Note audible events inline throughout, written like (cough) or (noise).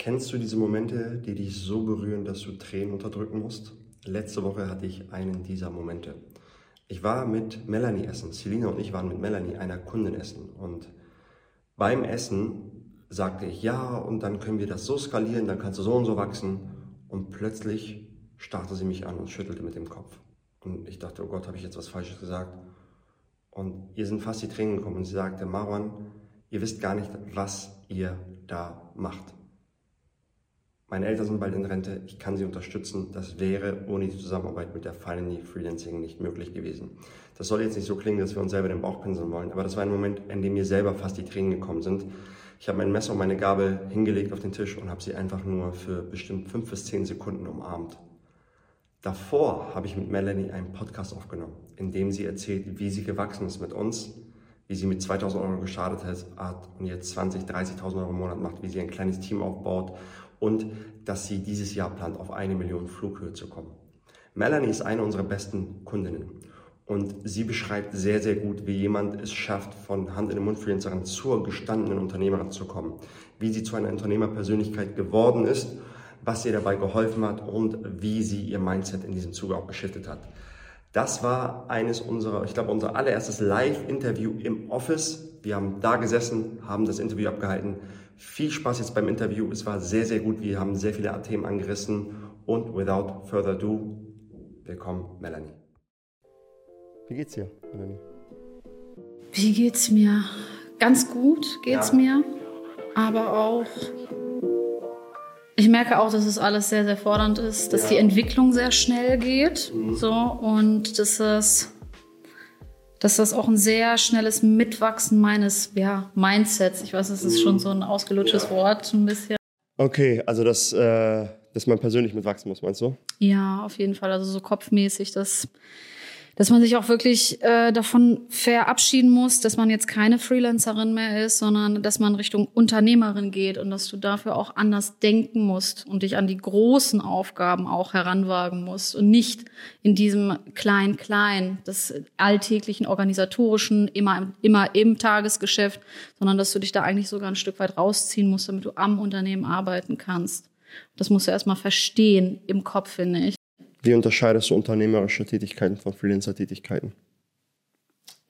Kennst du diese Momente, die dich so berühren, dass du Tränen unterdrücken musst? Letzte Woche hatte ich einen dieser Momente. Ich war mit Melanie essen. Selina und ich waren mit Melanie, einer Kundin, essen. Und beim Essen sagte ich, ja, und dann können wir das so skalieren, dann kannst du so und so wachsen. Und plötzlich starrte sie mich an und schüttelte mit dem Kopf. Und ich dachte, oh Gott, habe ich jetzt was Falsches gesagt? Und ihr sind fast die Tränen gekommen und sie sagte, Marwan, ihr wisst gar nicht, was ihr da macht. Meine Eltern sind bald in Rente, ich kann sie unterstützen. Das wäre ohne die Zusammenarbeit mit der Finally Freelancing nicht möglich gewesen. Das soll jetzt nicht so klingen, dass wir uns selber den Bauch pinseln wollen, aber das war ein Moment, in dem mir selber fast die Tränen gekommen sind. Ich habe mein Messer und meine Gabel hingelegt auf den Tisch und habe sie einfach nur für bestimmt fünf bis zehn Sekunden umarmt. Davor habe ich mit Melanie einen Podcast aufgenommen, in dem sie erzählt, wie sie gewachsen ist mit uns, wie sie mit 2000 Euro gestartet hat und jetzt 20, 30.000 Euro im Monat macht, wie sie ein kleines Team aufbaut und dass sie dieses Jahr plant, auf eine Million Flughöhe zu kommen. Melanie ist eine unserer besten Kundinnen und sie beschreibt sehr, sehr gut, wie jemand es schafft, von Hand in den Mund Freelancerin zur gestandenen Unternehmerin zu kommen, wie sie zu einer Unternehmerpersönlichkeit geworden ist, was ihr dabei geholfen hat und wie sie ihr Mindset in diesem Zuge auch geschiftet hat. Das war eines unserer, ich glaube, unser allererstes Live-Interview im Office. Wir haben da gesessen, haben das Interview abgehalten. Viel Spaß jetzt beim Interview. Es war sehr, sehr gut. Wir haben sehr viele Themen angerissen. Und without further ado, willkommen, Melanie. Wie geht's dir, Melanie? Wie geht's mir? Ganz gut geht's ja. mir. Aber auch ich merke auch, dass es alles sehr, sehr fordernd ist, dass ja. die Entwicklung sehr schnell geht. Mhm. So, und dass das, dass das auch ein sehr schnelles Mitwachsen meines ja, Mindsets, ich weiß, das ist schon so ein ausgelutschtes ja. Wort, ein bisschen. Okay, also dass, äh, dass man persönlich mitwachsen muss, meinst du? Ja, auf jeden Fall. Also so kopfmäßig, dass dass man sich auch wirklich äh, davon verabschieden muss, dass man jetzt keine Freelancerin mehr ist, sondern dass man Richtung Unternehmerin geht und dass du dafür auch anders denken musst und dich an die großen Aufgaben auch heranwagen musst und nicht in diesem klein-klein, des alltäglichen organisatorischen, immer, immer im Tagesgeschäft, sondern dass du dich da eigentlich sogar ein Stück weit rausziehen musst, damit du am Unternehmen arbeiten kannst. Das musst du erstmal verstehen im Kopf, finde ich. Wie unterscheidest du unternehmerische Tätigkeiten von Freelancer-Tätigkeiten?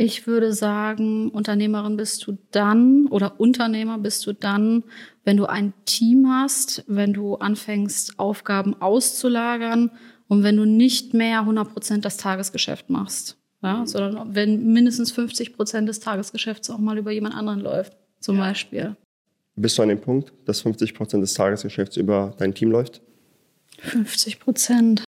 Ich würde sagen, Unternehmerin bist du dann oder Unternehmer bist du dann, wenn du ein Team hast, wenn du anfängst, Aufgaben auszulagern und wenn du nicht mehr 100 Prozent das Tagesgeschäft machst, ja, sondern wenn mindestens 50 Prozent des Tagesgeschäfts auch mal über jemand anderen läuft, zum ja. Beispiel. Bist du an dem Punkt, dass 50 Prozent des Tagesgeschäfts über dein Team läuft? 50 Prozent.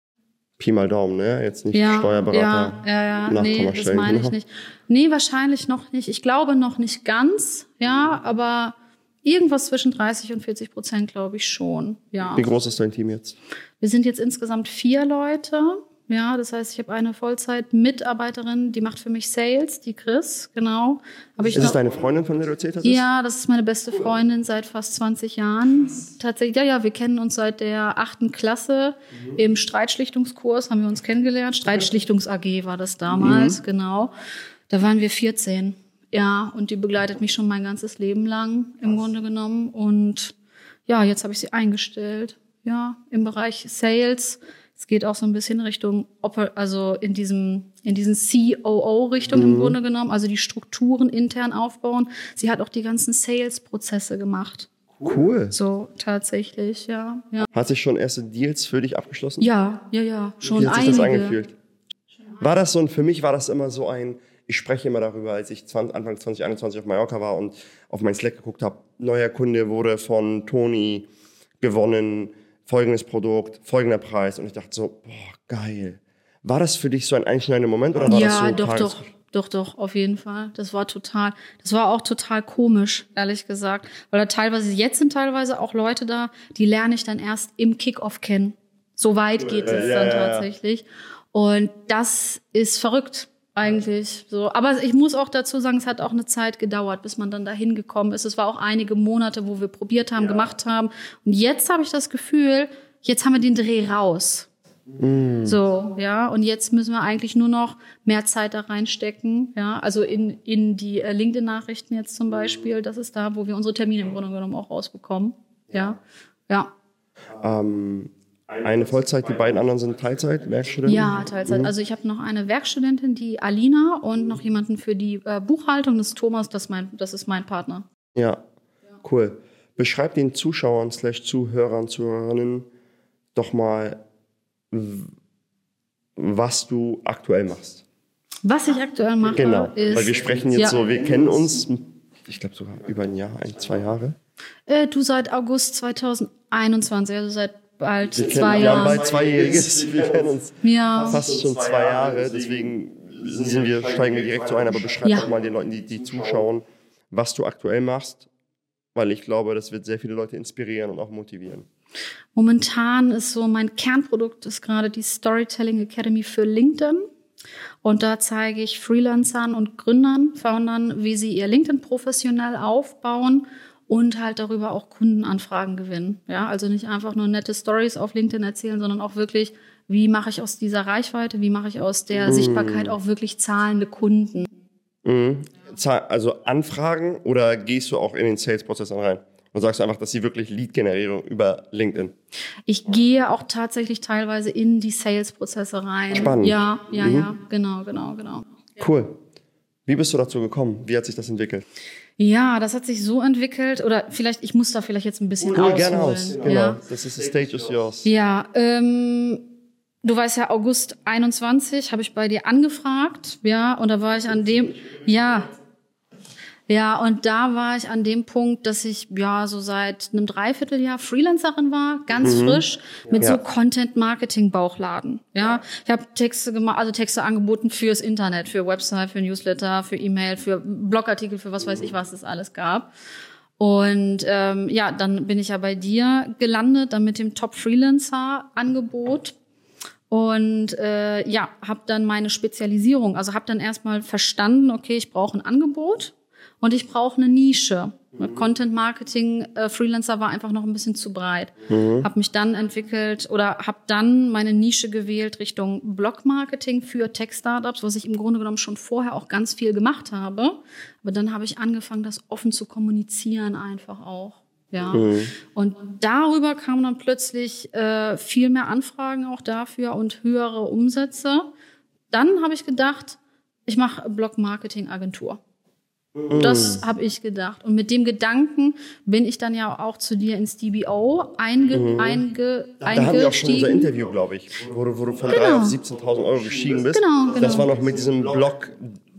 Pi mal Daumen, ne? Jetzt nicht ja, Steuerberater. Ja, ja, ja. Nee, das meine ich nicht. Nee, wahrscheinlich noch nicht. Ich glaube noch nicht ganz, ja, aber irgendwas zwischen 30 und 40 Prozent glaube ich schon, ja. Wie groß ist dein Team jetzt? Wir sind jetzt insgesamt vier Leute. Ja, das heißt, ich habe eine Vollzeit-Mitarbeiterin, die macht für mich Sales, die Chris, genau. Aber ich ist es deine Freundin, von der du erzählt hast? Ja, das ist meine beste Freundin seit fast 20 Jahren. Tatsächlich, ja, ja, wir kennen uns seit der achten Klasse. Mhm. Im Streitschlichtungskurs haben wir uns kennengelernt. Streitschlichtungs-AG war das damals, mhm. genau. Da waren wir 14. Ja, und die begleitet mich schon mein ganzes Leben lang im Was? Grunde genommen. Und ja, jetzt habe ich sie eingestellt. Ja, im Bereich Sales es geht auch so ein bisschen Richtung, also in diesem, in diesen COO-Richtung mhm. im Grunde genommen, also die Strukturen intern aufbauen. Sie hat auch die ganzen Sales-Prozesse gemacht. Cool. So, tatsächlich, ja, ja. Hat sich schon erste Deals für dich abgeschlossen? Ja, ja, ja, schon Wie hat sich einige. das angefühlt? War das so ein, für mich war das immer so ein, ich spreche immer darüber, als ich 20, Anfang 2021 auf Mallorca war und auf mein Slack geguckt habe, neuer Kunde wurde von Toni gewonnen, folgendes Produkt, folgender Preis. Und ich dachte so, boah, geil. War das für dich so ein einschneidender Moment oder war ja, das so? Ja, doch, doch. Doch, doch, auf jeden Fall. Das war total, das war auch total komisch, ehrlich gesagt. Weil da teilweise, jetzt sind teilweise auch Leute da, die lerne ich dann erst im Kickoff kennen. So weit geht es ja, dann ja, tatsächlich. Und das ist verrückt eigentlich so. Aber ich muss auch dazu sagen, es hat auch eine Zeit gedauert, bis man dann dahin gekommen ist. Es war auch einige Monate, wo wir probiert haben, ja. gemacht haben. Und jetzt habe ich das Gefühl, jetzt haben wir den Dreh raus. Mm. So, ja, und jetzt müssen wir eigentlich nur noch mehr Zeit da reinstecken, ja, also in, in die äh, LinkedIn-Nachrichten jetzt zum Beispiel, das ist da, wo wir unsere Termine im Grunde genommen auch rausbekommen, ja. Ja. Ähm, eine Vollzeit, die beiden anderen sind Teilzeit, Werkstudentin? Ja, Teilzeit. Also ich habe noch eine Werkstudentin, die Alina, und noch jemanden für die äh, Buchhaltung, das ist Thomas, das, mein, das ist mein Partner. Ja, cool. Beschreib den Zuschauern, slash Zuhörern, Zuhörerinnen doch mal, was du aktuell machst. Was ich aktuell mache, Genau, ist. weil wir sprechen jetzt ja, so, wir kennen uns, ich glaube sogar über ein Jahr, ein, zwei Jahre. Äh, du seit August 2021, also seit bald Wir, kennen, zwei wir haben bald zweijähriges, (laughs) wir kennen uns Ja. fast schon zwei Jahre, deswegen sind wir, steigen wir direkt so ein, aber beschreib Ja. doch mal den Leuten, die, die zuschauen, was du aktuell machst, weil ich glaube, das wird sehr viele Leute inspirieren und auch motivieren. Momentan ist so mein Kernprodukt ist gerade die Storytelling Academy für LinkedIn. Und da zeige ich Freelancern und Gründern, Foundern, wie sie ihr LinkedIn professionell aufbauen und halt darüber auch Kundenanfragen gewinnen. Ja, also nicht einfach nur nette Stories auf LinkedIn erzählen, sondern auch wirklich, wie mache ich aus dieser Reichweite, wie mache ich aus der Sichtbarkeit auch wirklich zahlende Kunden. Mhm. Zahl- Also Anfragen oder gehst du auch in den Sales-Prozess rein? Und sagst du einfach, dass sie wirklich Lead-Generierung über LinkedIn. Ich gehe auch tatsächlich teilweise in die Sales-Prozesse rein. Spannend. Ja, ja, ja, genau, genau, genau. Cool. Wie bist du dazu gekommen? Wie hat sich das entwickelt? Ja, das hat sich so entwickelt, oder vielleicht, ich muss da vielleicht jetzt ein bisschen Hol ausholen. gerne aus. Genau. Ja, Das ist the stage is yours. ja ähm, du weißt ja, August 21 habe ich bei dir angefragt, ja, und da war ich an dem, ja, ja, und da war ich an dem Punkt, dass ich ja so seit einem Dreivierteljahr Freelancerin war, ganz frisch, mit Mhm. Ja. so Content-Marketing-Bauchladen. Ja, ich habe Texte gemacht, also Texte angeboten fürs Internet, für Website, für Newsletter, für E-Mail, für Blogartikel, für was weiß ich, was es alles gab. Und ähm, ja, dann bin ich ja bei dir gelandet, dann mit dem Top-Freelancer-Angebot. Und äh, ja, habe dann meine Spezialisierung, also habe dann erstmal verstanden, okay, ich brauche ein Angebot und ich brauche eine Nische. Content Marketing äh, Freelancer war einfach noch ein bisschen zu breit. Habe mich dann entwickelt oder habe dann meine Nische gewählt Richtung Blog Marketing für Tech Startups, was ich im Grunde genommen schon vorher auch ganz viel gemacht habe. Aber dann habe ich angefangen, das offen zu kommunizieren einfach auch. Ja. Und darüber kamen dann plötzlich äh, viel mehr Anfragen auch dafür und höhere Umsätze. Dann habe ich gedacht, ich mache Blog-Marketing-Agentur. Das habe ich gedacht. Und mit dem Gedanken bin ich dann ja auch zu dir ins DBO einge, einge, Da haben wir auch schon unser eingestiegen. Interview, glaube ich, wo du, wo du von 3 auf 17.000 Euro gestiegen bist. Genau, genau. Das war noch mit diesem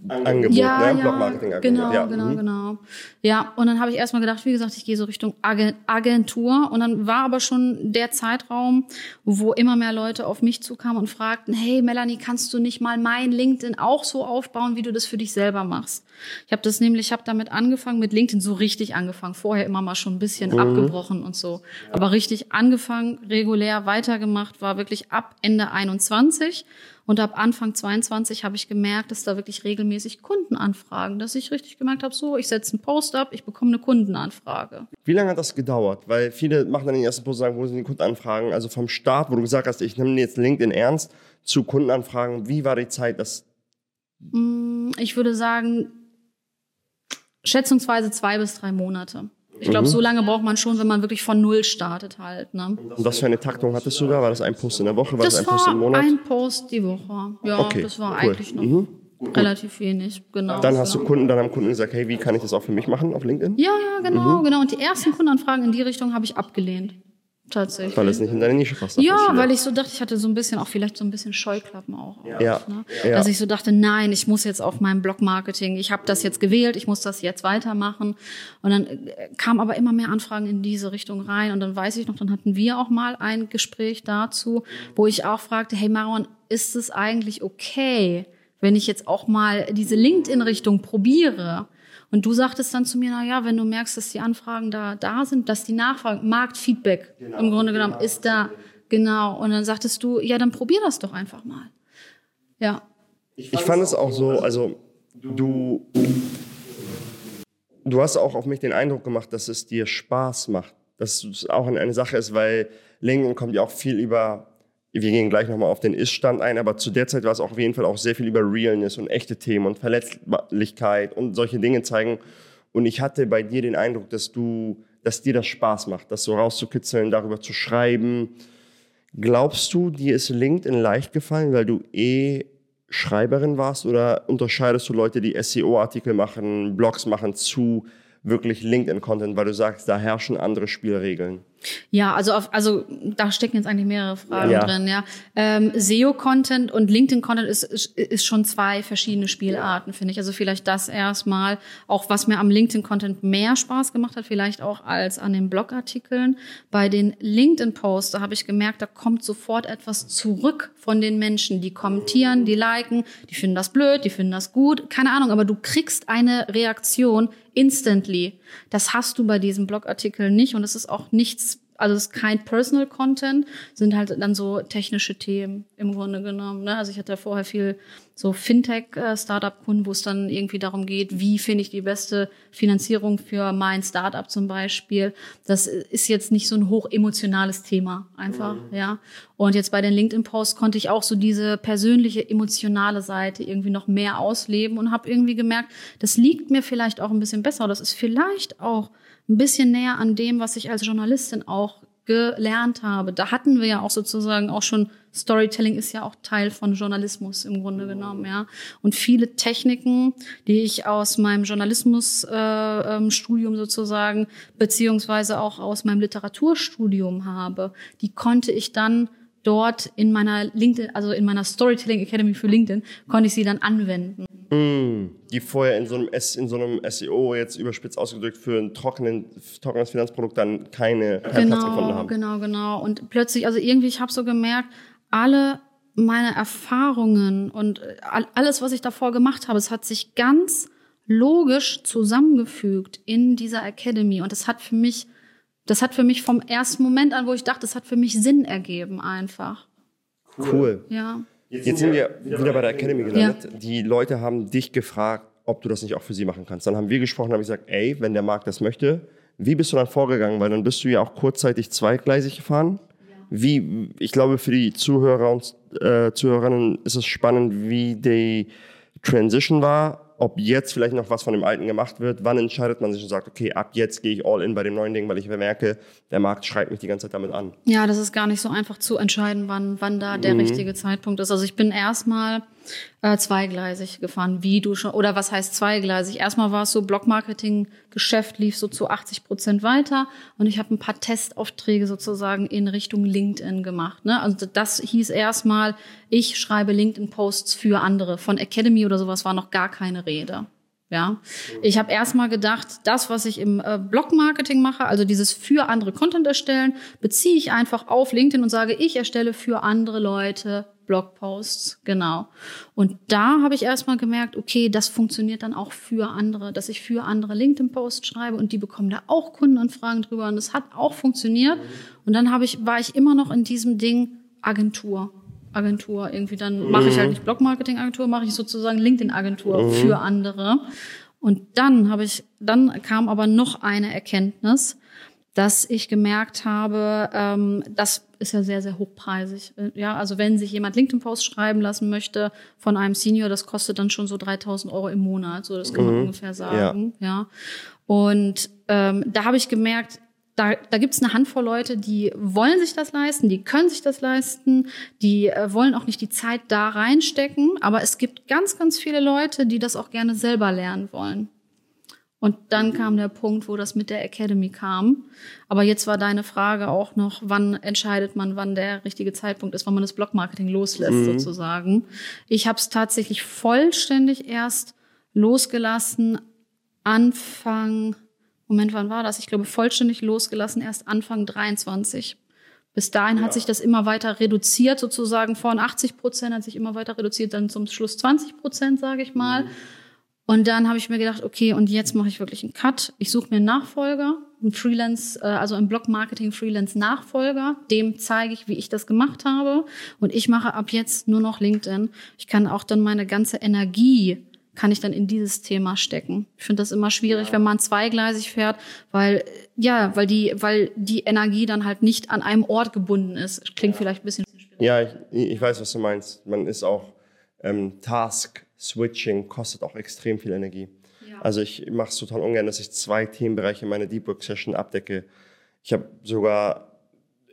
Blog-Angebot, Ja, ne? ja, genau, ja. genau, mhm. genau. Ja, und dann habe ich erstmal gedacht, wie gesagt, ich gehe so Richtung Agen- Agentur. Und dann war aber schon der Zeitraum, wo immer mehr Leute auf mich zukamen und fragten, hey Melanie, kannst du nicht mal mein LinkedIn auch so aufbauen, wie du das für dich selber machst? Ich habe das nämlich, ich habe damit angefangen, mit LinkedIn so richtig angefangen. Vorher immer mal schon ein bisschen abgebrochen und so. Aber richtig angefangen, regulär weitergemacht, war wirklich ab Ende 21. Und ab Anfang 22 habe ich gemerkt, dass da wirklich regelmäßig Kundenanfragen, dass ich richtig gemerkt habe, so, ich setze einen Post ab, ich bekomme eine Kundenanfrage. Wie lange hat das gedauert? Weil viele machen dann den ersten Post und sagen, wo sind die Kundenanfragen? Also vom Start, wo du gesagt hast, ich nehme jetzt LinkedIn ernst, zu Kundenanfragen, wie war die Zeit? Das, Mm, Ich würde sagen, schätzungsweise zwei bis drei Monate. Ich glaube, Mhm. so lange braucht man schon, wenn man wirklich von Null startet halt. Ne? und was für eine Taktung hattest du da? War das ein Post in der Woche? War das, Das ein Post im Monat? ein Post die Woche. Ja, Okay, das war cool. eigentlich noch Mhm. relativ wenig. Genau. Dann hast du Kunden, dann haben Kunden gesagt, hey, wie kann ich das auch für mich machen auf LinkedIn? Ja, ja, genau, Mhm. genau. Und die ersten Kundenanfragen in die Richtung habe ich abgelehnt. Tatsächlich. Weil es nicht in deine Nische passt. Ja, weil ich so dachte, ich hatte so ein bisschen auch vielleicht so ein bisschen Scheuklappen auch. Ja, Ne? ja. Dass ich so dachte, nein, ich muss jetzt auf meinem Blog-Marketing, ich habe das jetzt gewählt, ich muss das jetzt weitermachen. Und dann äh, kamen aber immer mehr Anfragen in diese Richtung rein. Und dann weiß ich noch, dann hatten wir auch mal ein Gespräch dazu, wo ich auch fragte, hey Maron, ist es eigentlich okay, wenn ich jetzt auch mal diese LinkedIn-Richtung probiere? Und du sagtest dann zu mir, na ja, wenn du merkst, dass die Anfragen da, da sind, dass die Nachfragen, Marktfeedback im Grunde genommen ist da, genau. Und dann sagtest du, ja, dann probier das doch einfach mal. Ja. Ich fand es auch so, also du, du hast auch auf mich den Eindruck gemacht, dass es dir Spaß macht. Dass es auch eine Sache ist, weil LinkedIn kommt ja auch viel über, wir gehen gleich nochmal auf den Ist-Stand ein, aber zu der Zeit war es auch auf jeden Fall auch sehr viel über Realness und echte Themen und Verletzlichkeit und solche Dinge zeigen. Und ich hatte bei dir den Eindruck, dass du dass dir das Spaß macht, das so rauszukitzeln, darüber zu schreiben. Glaubst du, dir ist LinkedIn leicht gefallen, weil du eh Schreiberin warst oder unterscheidest du Leute, die SEO-Artikel machen, Blogs machen zu wirklich LinkedIn-Content, weil du sagst, da herrschen andere Spielregeln? Ja, also auf, also da stecken jetzt eigentlich mehrere Fragen ja. drin. Ja, ähm, SEO-Content und LinkedIn-Content ist, ist ist schon zwei verschiedene Spielarten, ja. finde ich. Also vielleicht das erstmal, auch was mir am LinkedIn-Content mehr Spaß gemacht hat, vielleicht auch als an den Blogartikeln. Bei den LinkedIn-Posts, da habe ich gemerkt, da kommt sofort etwas zurück von den Menschen, die kommentieren, die liken, die finden das blöd, die finden das gut, keine Ahnung, aber du kriegst eine Reaktion instantly. Das hast du bei diesem Blogartikel nicht und es ist auch nichts also es ist kein Personal Content, sind halt dann so technische Themen im Grunde genommen. Ne? Also ich hatte vorher viel so Fintech-Startup-Kunden, wo es dann irgendwie darum geht, wie finde ich die beste Finanzierung für mein Startup zum Beispiel. Das ist jetzt nicht so ein hochemotionales Thema einfach, mhm. ja. Und jetzt bei den LinkedIn-Posts konnte ich auch so diese persönliche, emotionale Seite irgendwie noch mehr ausleben und habe irgendwie gemerkt, das liegt mir vielleicht auch ein bisschen besser. Das ist vielleicht auch ein bisschen näher an dem, was ich als Journalistin auch gelernt habe. Da hatten wir ja auch sozusagen auch schon Storytelling ist ja auch Teil von Journalismus im Grunde genommen, ja. Und viele Techniken, die ich aus meinem Journalismusstudium äh, ähm, sozusagen beziehungsweise auch aus meinem Literaturstudium habe, die konnte ich dann dort in meiner LinkedIn, also in meiner Storytelling Academy für LinkedIn, konnte ich sie dann anwenden. Mm, die vorher in so einem, S, in so einem SEO jetzt überspitzt ausgedrückt für ein trockenen, trockenes Finanzprodukt dann keine, keine genau, Platz gefunden haben. Genau, genau. Und plötzlich, also irgendwie, ich habe so gemerkt, alle meine Erfahrungen und alles, was ich davor gemacht habe, es hat sich ganz logisch zusammengefügt in dieser Academy. Und das hat für mich das hat für mich vom ersten Moment an, wo ich dachte, das hat für mich Sinn ergeben einfach. Cool. Ja. Jetzt sind wir wieder bei der Academy gelandet. Ja. Die Leute haben dich gefragt, ob du das nicht auch für sie machen kannst. Dann haben wir gesprochen, habe ich gesagt, ey, wenn der Markt das möchte, wie bist du dann vorgegangen? Weil dann bist du ja auch kurzzeitig zweigleisig gefahren. Wie, ich glaube, für die Zuhörer und äh, Zuhörerinnen ist es spannend, wie die Transition war ob jetzt vielleicht noch was von dem Alten gemacht wird, wann entscheidet man sich und sagt, okay, ab jetzt gehe ich all in bei dem neuen Ding, weil ich merke, der Markt schreibt mich die ganze Zeit damit an. Ja, das ist gar nicht so einfach zu entscheiden, wann, wann da der mhm. richtige Zeitpunkt ist. Also ich bin erstmal äh, zweigleisig gefahren, wie du schon, oder was heißt zweigleisig? Erstmal war es so, Blogmarketing-Geschäft lief so zu 80 Prozent weiter und ich habe ein paar Testaufträge sozusagen in Richtung LinkedIn gemacht. Ne? Also das hieß erstmal, ich schreibe LinkedIn-Posts für andere. Von Academy oder sowas war noch gar keine Rede. Ja, ich habe erstmal gedacht, das, was ich im äh, Blog-Marketing mache, also dieses für andere Content erstellen, beziehe ich einfach auf LinkedIn und sage, ich erstelle für andere Leute Blogposts, genau. Und da habe ich erstmal gemerkt, okay, das funktioniert dann auch für andere, dass ich für andere LinkedIn-Posts schreibe und die bekommen da auch Kundenanfragen drüber und das hat auch funktioniert. Und dann habe ich, war ich immer noch in diesem Ding Agentur. Agentur irgendwie, dann mache ich halt mhm. nicht Blog-Marketing-Agentur, mache ich sozusagen LinkedIn-Agentur mhm. für andere. Und dann habe ich, dann kam aber noch eine Erkenntnis, dass ich gemerkt habe, ähm, das ist ja sehr, sehr hochpreisig. Äh, ja, also wenn sich jemand LinkedIn-Post schreiben lassen möchte von einem Senior, das kostet dann schon so 3000 Euro im Monat. So, das kann man mhm. ungefähr sagen. Ja. ja. Und ähm, da habe ich gemerkt, da, da gibt es eine Handvoll Leute, die wollen sich das leisten, die können sich das leisten, die äh, wollen auch nicht die Zeit da reinstecken, aber es gibt ganz, ganz viele Leute, die das auch gerne selber lernen wollen. Und dann kam der Punkt, wo das mit der Academy kam. Aber jetzt war deine Frage auch noch, wann entscheidet man, wann der richtige Zeitpunkt ist, wann man das Blogmarketing loslässt mhm. sozusagen. Ich habe es tatsächlich vollständig erst losgelassen Anfang, Moment, wann war das? Ich glaube, vollständig losgelassen erst Anfang 23. Bis dahin ja. hat sich das immer weiter reduziert, sozusagen von 80 Prozent hat sich immer weiter reduziert, dann zum Schluss 20 Prozent, sage ich mal. Mhm. Und dann habe ich mir gedacht, okay, und jetzt mache ich wirklich einen Cut. Ich suche mir einen Nachfolger, einen Freelance, äh, also einen Blog-Marketing Freelance Nachfolger. Dem zeige ich, wie ich das gemacht habe. Und ich mache ab jetzt nur noch LinkedIn. Ich kann auch dann meine ganze Energie kann ich dann in dieses Thema stecken. Ich finde das immer schwierig, ja. wenn man zweigleisig fährt, weil ja, weil die, weil die Energie dann halt nicht an einem Ort gebunden ist. Klingt ja. vielleicht ein bisschen. Schwierig. Ja, ich, ich weiß, was du meinst. Man ist auch ähm, Task Switching kostet auch extrem viel Energie. Also ich mache es total ungern, dass ich zwei Themenbereiche in meiner Deep Work Session abdecke. Ich habe sogar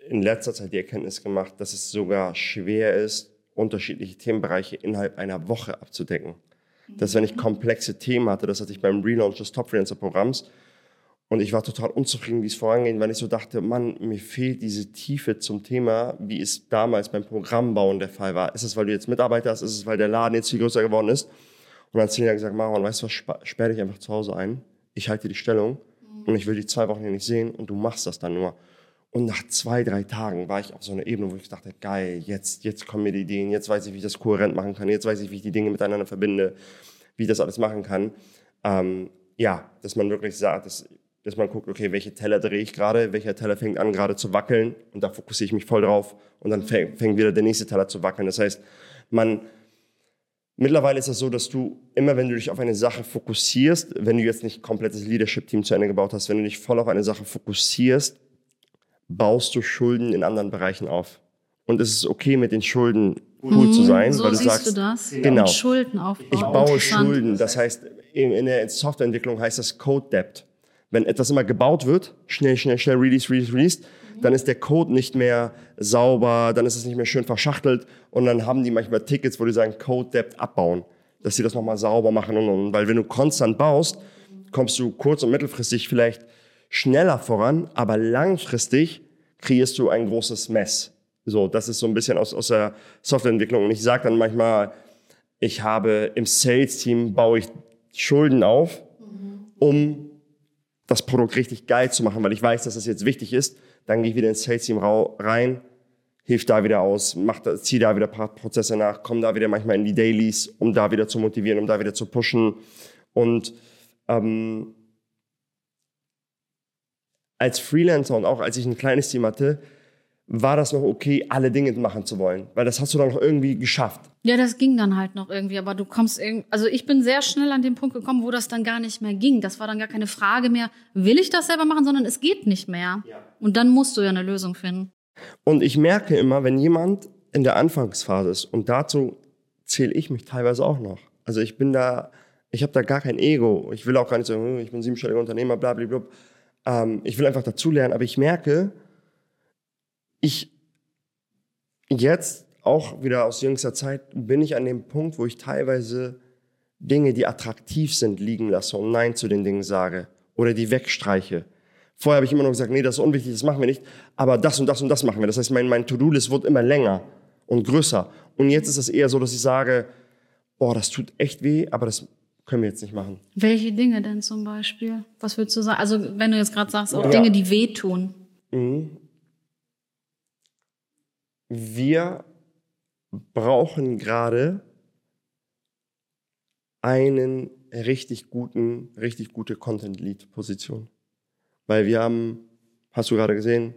in letzter Zeit die Erkenntnis gemacht, dass es sogar schwer ist, unterschiedliche Themenbereiche innerhalb einer Woche abzudecken. Dass wenn ich komplexe Themen hatte, das hatte ich beim Relaunch des Top Freelancer Programms, und ich war total unzufrieden, wie es vorangeht, weil ich so dachte, Mann, mir fehlt diese Tiefe zum Thema, wie es damals beim Programmbauen der Fall war. Ist es, weil du jetzt Mitarbeiter hast? Ist es, weil der Laden jetzt viel größer geworden ist? Und dann hat Celia gesagt, Maron, weißt du was, sperr dich einfach zu Hause ein. Ich halte die Stellung und ich will die zwei Wochen hier nicht sehen und du machst das dann nur. Und nach zwei, drei Tagen war ich auf so einer Ebene, wo ich dachte, geil, jetzt, jetzt kommen mir die Ideen, jetzt weiß ich, wie ich das kohärent machen kann, jetzt weiß ich, wie ich die Dinge miteinander verbinde, wie ich das alles machen kann. Ähm, ja, dass man wirklich sagt, dass, dass man guckt, okay, welche Teller drehe ich gerade, welcher Teller fängt an gerade zu wackeln und da fokussiere ich mich voll drauf und dann fängt, fängt wieder der nächste Teller zu wackeln. Das heißt, man, Mittlerweile ist es so, dass du immer, wenn du dich auf eine Sache fokussierst, wenn du jetzt nicht komplettes Leadership-Team zu Ende gebaut hast, wenn du dich voll auf eine Sache fokussierst, baust du Schulden in anderen Bereichen auf. Und es ist okay, mit den Schulden cool mhm, zu sein, so weil du sagst, du das? genau, mit Schulden aufbauen. ich baue Schulden. Das heißt, in der Softwareentwicklung heißt das Code Debt. Wenn etwas immer gebaut wird, schnell, schnell, schnell, release, release, release, mhm. dann ist der Code nicht mehr sauber, dann ist es nicht mehr schön verschachtelt und dann haben die manchmal Tickets, wo die sagen, Code Debt abbauen, dass sie das nochmal sauber machen und, und, weil wenn du konstant baust, kommst du kurz- und mittelfristig vielleicht schneller voran, aber langfristig kreierst du ein großes Mess. So, das ist so ein bisschen aus, aus der Softwareentwicklung. Und ich sage dann manchmal, ich habe im Sales-Team baue ich Schulden auf, um das Produkt richtig geil zu machen, weil ich weiß, dass das jetzt wichtig ist. Dann gehe ich wieder ins Sales-Team rein, hilf da wieder aus, mach da, zieh da wieder ein paar Prozesse nach, komm da wieder manchmal in die Dailies, um da wieder zu motivieren, um da wieder zu pushen. Und ähm, als Freelancer und auch als ich ein kleines Team hatte, war das noch okay, alle Dinge machen zu wollen, weil das hast du dann noch irgendwie geschafft. Ja, das ging dann halt noch irgendwie, aber du kommst irgendwie, also ich bin sehr schnell an den Punkt gekommen, wo das dann gar nicht mehr ging. Das war dann gar keine Frage mehr, will ich das selber machen, sondern es geht nicht mehr. Ja. Und dann musst du ja eine Lösung finden. Und ich merke immer, wenn jemand in der Anfangsphase ist, und dazu zähle ich mich teilweise auch noch. Also ich bin da, ich habe da gar kein Ego. Ich will auch gar nicht sagen, hm, ich bin siebenstelliger Unternehmer, bla bla bla. Ähm, ich will einfach dazulernen, aber ich merke, ich jetzt auch wieder aus jüngster Zeit bin ich an dem Punkt, wo ich teilweise Dinge, die attraktiv sind, liegen lasse und Nein zu den Dingen sage oder die wegstreiche. Vorher habe ich immer noch gesagt, nee, das ist unwichtig, das machen wir nicht, aber das und das und das machen wir. Das heißt, mein, mein To-Do-List wird immer länger und größer. Und jetzt ist es eher so, dass ich sage, boah, das tut echt weh, aber das können wir jetzt nicht machen. Welche Dinge denn zum Beispiel? Was würdest du sagen? Also wenn du jetzt gerade sagst, auch ja. Dinge, die wehtun. Mhm. Wir brauchen gerade einen richtig guten, richtig gute Content-Lead-Position. Weil wir haben, hast du gerade gesehen,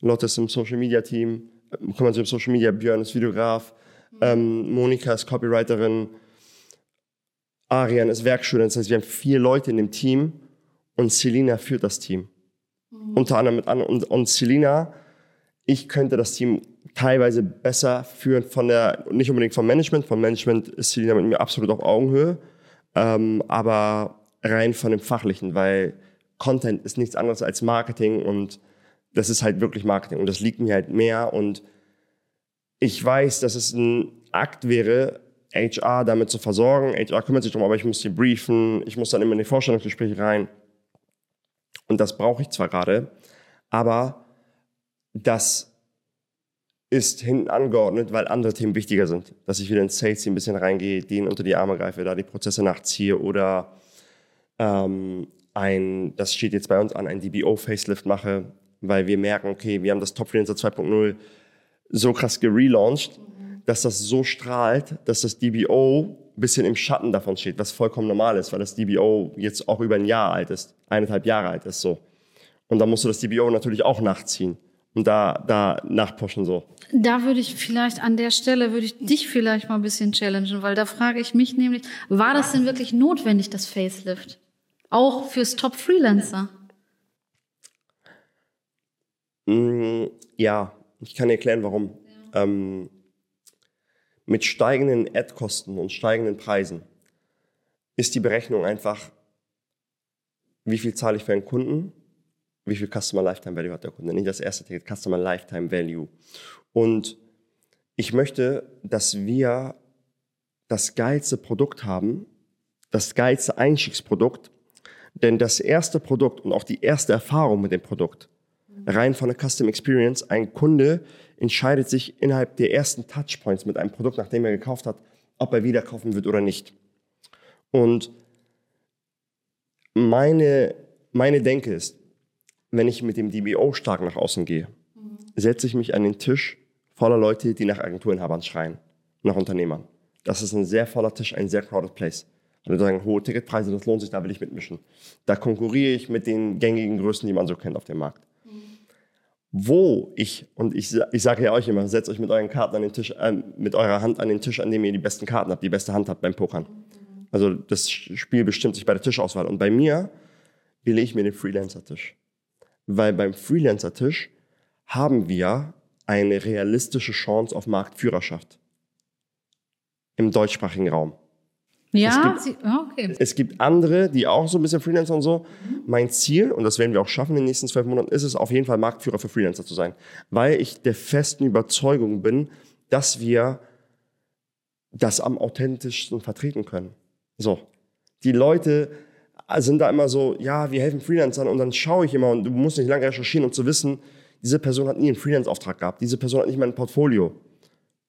Lotte ist im Social Media Team, kümmern sich um Social Media, Björn ist Videograf, mhm. ähm, Monika ist Copywriterin, Arian ist Werkstudent. Das heißt, wir haben vier Leute in dem Team und Selina führt das Team. Mhm. Unter anderem mit und, und Selina, ich könnte das Team teilweise besser führen von der, nicht unbedingt vom Management. Vom Management ist Selina mit mir absolut auf Augenhöhe, ähm, aber rein von dem Fachlichen, weil Content ist nichts anderes als Marketing und das ist halt wirklich Marketing und das liegt mir halt mehr und ich weiß, dass es ein Akt wäre, HR damit zu versorgen. HR kümmert sich darum, aber ich muss die briefen, ich muss dann immer in die Vorstellungsgespräche rein. Und das brauche ich zwar gerade, aber das ist hinten angeordnet, weil andere Themen wichtiger sind. Dass ich wieder ins Sales ein bisschen reingehe, denen unter die Arme greife, da die Prozesse nachziehe oder ähm, ein, das steht jetzt bei uns an, ein DBO-Facelift mache, weil wir merken, okay, wir haben das Top Freelancer 2.0 so krass gelauncht, dass das so strahlt, dass das DBO ein bisschen im Schatten davon steht, was vollkommen normal ist, weil das DBO jetzt auch über ein Jahr alt ist, eineinhalb Jahre alt ist so. Und da musst du das DBO natürlich auch nachziehen und da, da nachpushen so. Da würde ich vielleicht an der Stelle, würde ich dich vielleicht mal ein bisschen challengen, weil da frage ich mich nämlich, war das denn wirklich notwendig, das Facelift? Auch fürs Top Freelancer? Mm, ja, ich kann erklären, warum. Ja. Ähm, mit steigenden Ad-Kosten und steigenden Preisen ist die Berechnung einfach wie viel zahle ich für einen Kunden, wie viel Customer Lifetime Value hat der Kunde. Nicht das erste Ticket, Customer Lifetime Value. Und ich möchte, dass wir das geilste Produkt haben, das geilste Einstiegsprodukt, denn das erste Produkt und auch die erste Erfahrung mit dem Produkt, rein von der Custom Experience, ein Kunde entscheidet sich innerhalb der ersten Touchpoints mit einem Produkt, nachdem er gekauft hat, ob er wieder kaufen wird oder nicht. Und meine, meine Denke ist, wenn ich mit dem DBO stark nach außen gehe, setze ich mich an den Tisch voller Leute, die nach Agenturinhabern schreien, nach Unternehmern. Das ist ein sehr voller Tisch, ein sehr crowded place. Und sagen, hohe Ticketpreise, das lohnt sich, da will ich mitmischen. Da konkurriere ich mit den gängigen Größen, die man so kennt auf dem Markt. Wo ich, und ich, ich sage ja euch immer, setzt euch mit euren Karten an den Tisch, äh, mit eurer Hand an den Tisch, an dem ihr die besten Karten habt, die beste Hand habt beim Pokern. Also das Spiel bestimmt sich bei der Tischauswahl. Und bei mir wähle ich mir den Freelancer-Tisch. Weil beim Freelancer-Tisch haben wir eine realistische Chance auf Marktführerschaft im deutschsprachigen Raum. Ja, es gibt, okay. Es gibt andere, die auch so ein bisschen Freelancer und so. Mein Ziel, und das werden wir auch schaffen in den nächsten zwölf Monaten, ist es auf jeden Fall Marktführer für Freelancer zu sein. Weil ich der festen Überzeugung bin, dass wir das am authentischsten vertreten können. So. Die Leute sind da immer so, ja, wir helfen Freelancern und dann schaue ich immer und du musst nicht lange recherchieren, um zu wissen, diese Person hat nie einen Freelance-Auftrag gehabt, diese Person hat nicht mal ein Portfolio.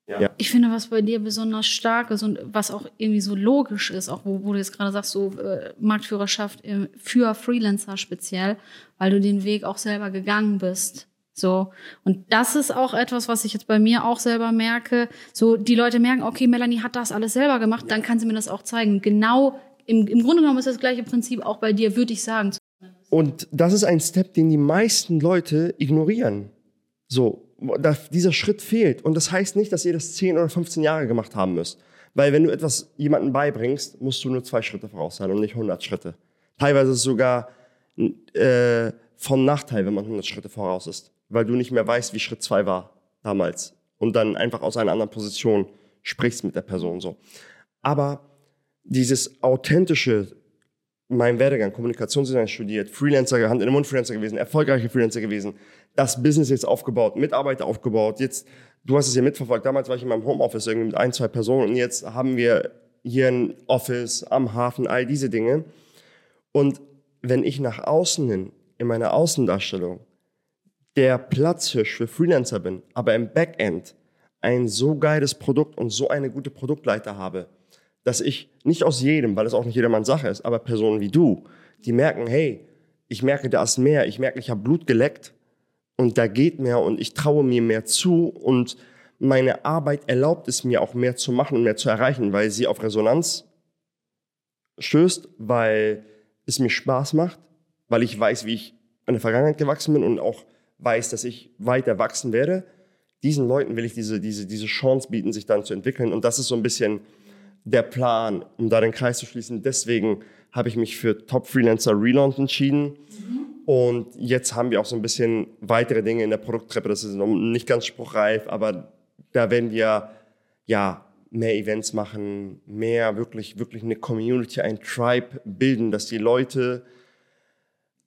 Ja. Ich finde, was bei dir besonders stark ist und was auch irgendwie so logisch ist, auch wo, wo du jetzt gerade sagst, so äh, Marktführerschaft äh, für Freelancer speziell, weil du den Weg auch selber gegangen bist. So. Und das ist auch etwas, was ich jetzt bei mir auch selber merke. So, die Leute merken, okay, Melanie hat das alles selber gemacht, dann kann sie mir das auch zeigen. Genau, im, im Grunde genommen ist das gleiche Prinzip auch bei dir, würde ich sagen. Und das ist ein Step, den die meisten Leute ignorieren. So, dieser Schritt fehlt. Und das heißt nicht, dass ihr das 10 oder 15 Jahre gemacht haben müsst. Weil wenn du etwas jemandem beibringst, musst du nur zwei Schritte voraus sein und nicht 100 Schritte. Teilweise ist es sogar äh, von Nachteil, wenn man 100 Schritte voraus ist. Weil du nicht mehr weißt, wie Schritt 2 war damals. Und dann einfach aus einer anderen Position sprichst mit der Person so. Aber dieses authentische, mein Werdegang, Kommunikationsdesign studiert, Freelancer, Hand in den Mund Freelancer gewesen, erfolgreiche Freelancer gewesen, das Business jetzt aufgebaut, Mitarbeiter aufgebaut. Jetzt, du hast es ja mitverfolgt. Damals war ich in meinem Homeoffice irgendwie mit ein, zwei Personen und jetzt haben wir hier ein Office am Hafen, all diese Dinge. Und wenn ich nach außen hin, in meiner Außendarstellung, der Platzhirsch für Freelancer bin, aber im Backend ein so geiles Produkt und so eine gute Produktleiter habe, dass ich nicht aus jedem, weil es auch nicht jedermanns Sache ist, aber Personen wie du, die merken, hey, ich merke, da ist mehr, ich merke, ich habe Blut geleckt und da geht mehr und ich traue mir mehr zu und meine Arbeit erlaubt es mir auch mehr zu machen und mehr zu erreichen, weil sie auf Resonanz stößt, weil es mir Spaß macht, weil ich weiß, wie ich in der Vergangenheit gewachsen bin und auch weiß, dass ich weiter wachsen werde. Diesen Leuten will ich diese, diese, diese Chance bieten, sich dann zu entwickeln. Und das ist so ein bisschen der Plan, um da den Kreis zu schließen. Deswegen habe ich mich für Top Freelancer Relaunch entschieden. Und jetzt haben wir auch so ein bisschen weitere Dinge in der Produkttreppe. Das ist noch nicht ganz spruchreif, aber da werden wir ja mehr Events machen, mehr wirklich, wirklich eine Community, ein Tribe bilden, dass die Leute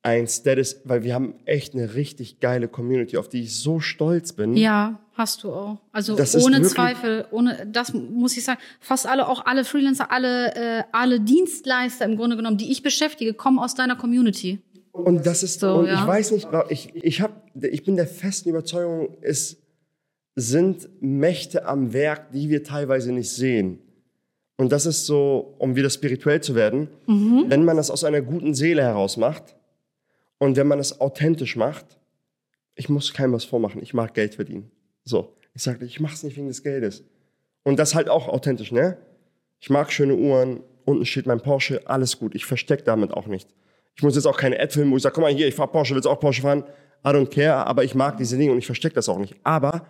ein Status, weil wir haben echt eine richtig geile Community, auf die ich so stolz bin. Ja, hast du auch. Also das ohne Zweifel, ohne das muss ich sagen, fast alle, auch alle Freelancer, alle, äh, alle Dienstleister im Grunde genommen, die ich beschäftige, kommen aus deiner Community. Und das ist so, und ja. ich weiß nicht, ich, ich, hab, ich bin der festen Überzeugung, es sind Mächte am Werk, die wir teilweise nicht sehen. Und das ist so, um wieder spirituell zu werden, mhm. wenn man das aus einer guten Seele heraus macht und wenn man es authentisch macht, ich muss keinem was vormachen, ich mag Geld verdienen. So, ich sage, ich mache es nicht wegen des Geldes. Und das halt auch authentisch, ne? Ich mag schöne Uhren, unten steht mein Porsche, alles gut, ich verstecke damit auch nicht. Ich muss jetzt auch keine Ad filmen, wo ich sage, guck mal hier, ich fahr Porsche, willst du auch Porsche fahren? I don't care, aber ich mag diese Dinge und ich verstecke das auch nicht. Aber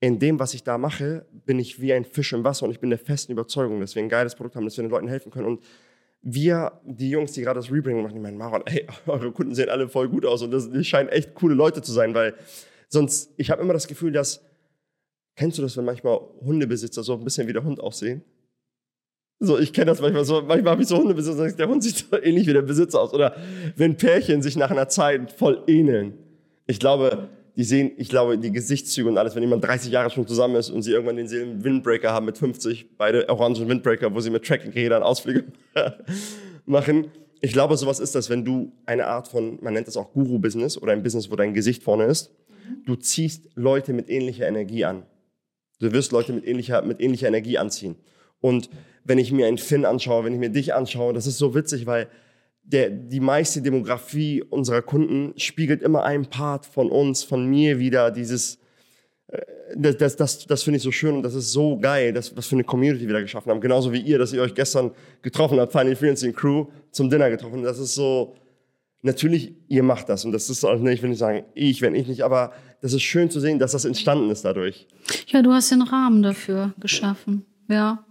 in dem, was ich da mache, bin ich wie ein Fisch im Wasser und ich bin der festen Überzeugung, dass wir ein geiles Produkt haben, dass wir den Leuten helfen können. Und wir, die Jungs, die gerade das Rebring machen, die meinen, Maron, ey, (laughs) eure Kunden sehen alle voll gut aus und das, die scheinen echt coole Leute zu sein, weil sonst, ich habe immer das Gefühl, dass, kennst du das, wenn manchmal Hundebesitzer so ein bisschen wie der Hund aussehen? So, ich kenne das manchmal so, manchmal habe ich so Hundebesitzer, der Hund sieht so (laughs) ähnlich wie der Besitzer aus. Oder wenn Pärchen sich nach einer Zeit voll ähneln. Ich glaube, die sehen, ich glaube, die Gesichtszüge und alles, wenn jemand 30 Jahre schon zusammen ist und sie irgendwann denselben Windbreaker haben mit 50, beide orangen Windbreaker, wo sie mit Trackingrädern Ausflüge (laughs) machen. Ich glaube, sowas ist das, wenn du eine Art von, man nennt das auch Guru-Business oder ein Business, wo dein Gesicht vorne ist, du ziehst Leute mit ähnlicher Energie an. Du wirst Leute mit ähnlicher, mit ähnlicher Energie anziehen. Und wenn ich mir einen Finn anschaue, wenn ich mir dich anschaue, das ist so witzig, weil der, die meiste Demografie unserer Kunden spiegelt immer einen Part von uns, von mir wieder, dieses, äh, das, das, das, das finde ich so schön und das ist so geil, dass, was für eine Community wir da geschaffen haben. Genauso wie ihr, dass ihr euch gestern getroffen habt, Final Freelancing Crew, zum Dinner getroffen. Das ist so, natürlich, ihr macht das und das ist auch nicht, wenn ich sagen, ich, wenn ich nicht, aber das ist schön zu sehen, dass das entstanden ist dadurch. Ja, du hast den Rahmen dafür geschaffen, ja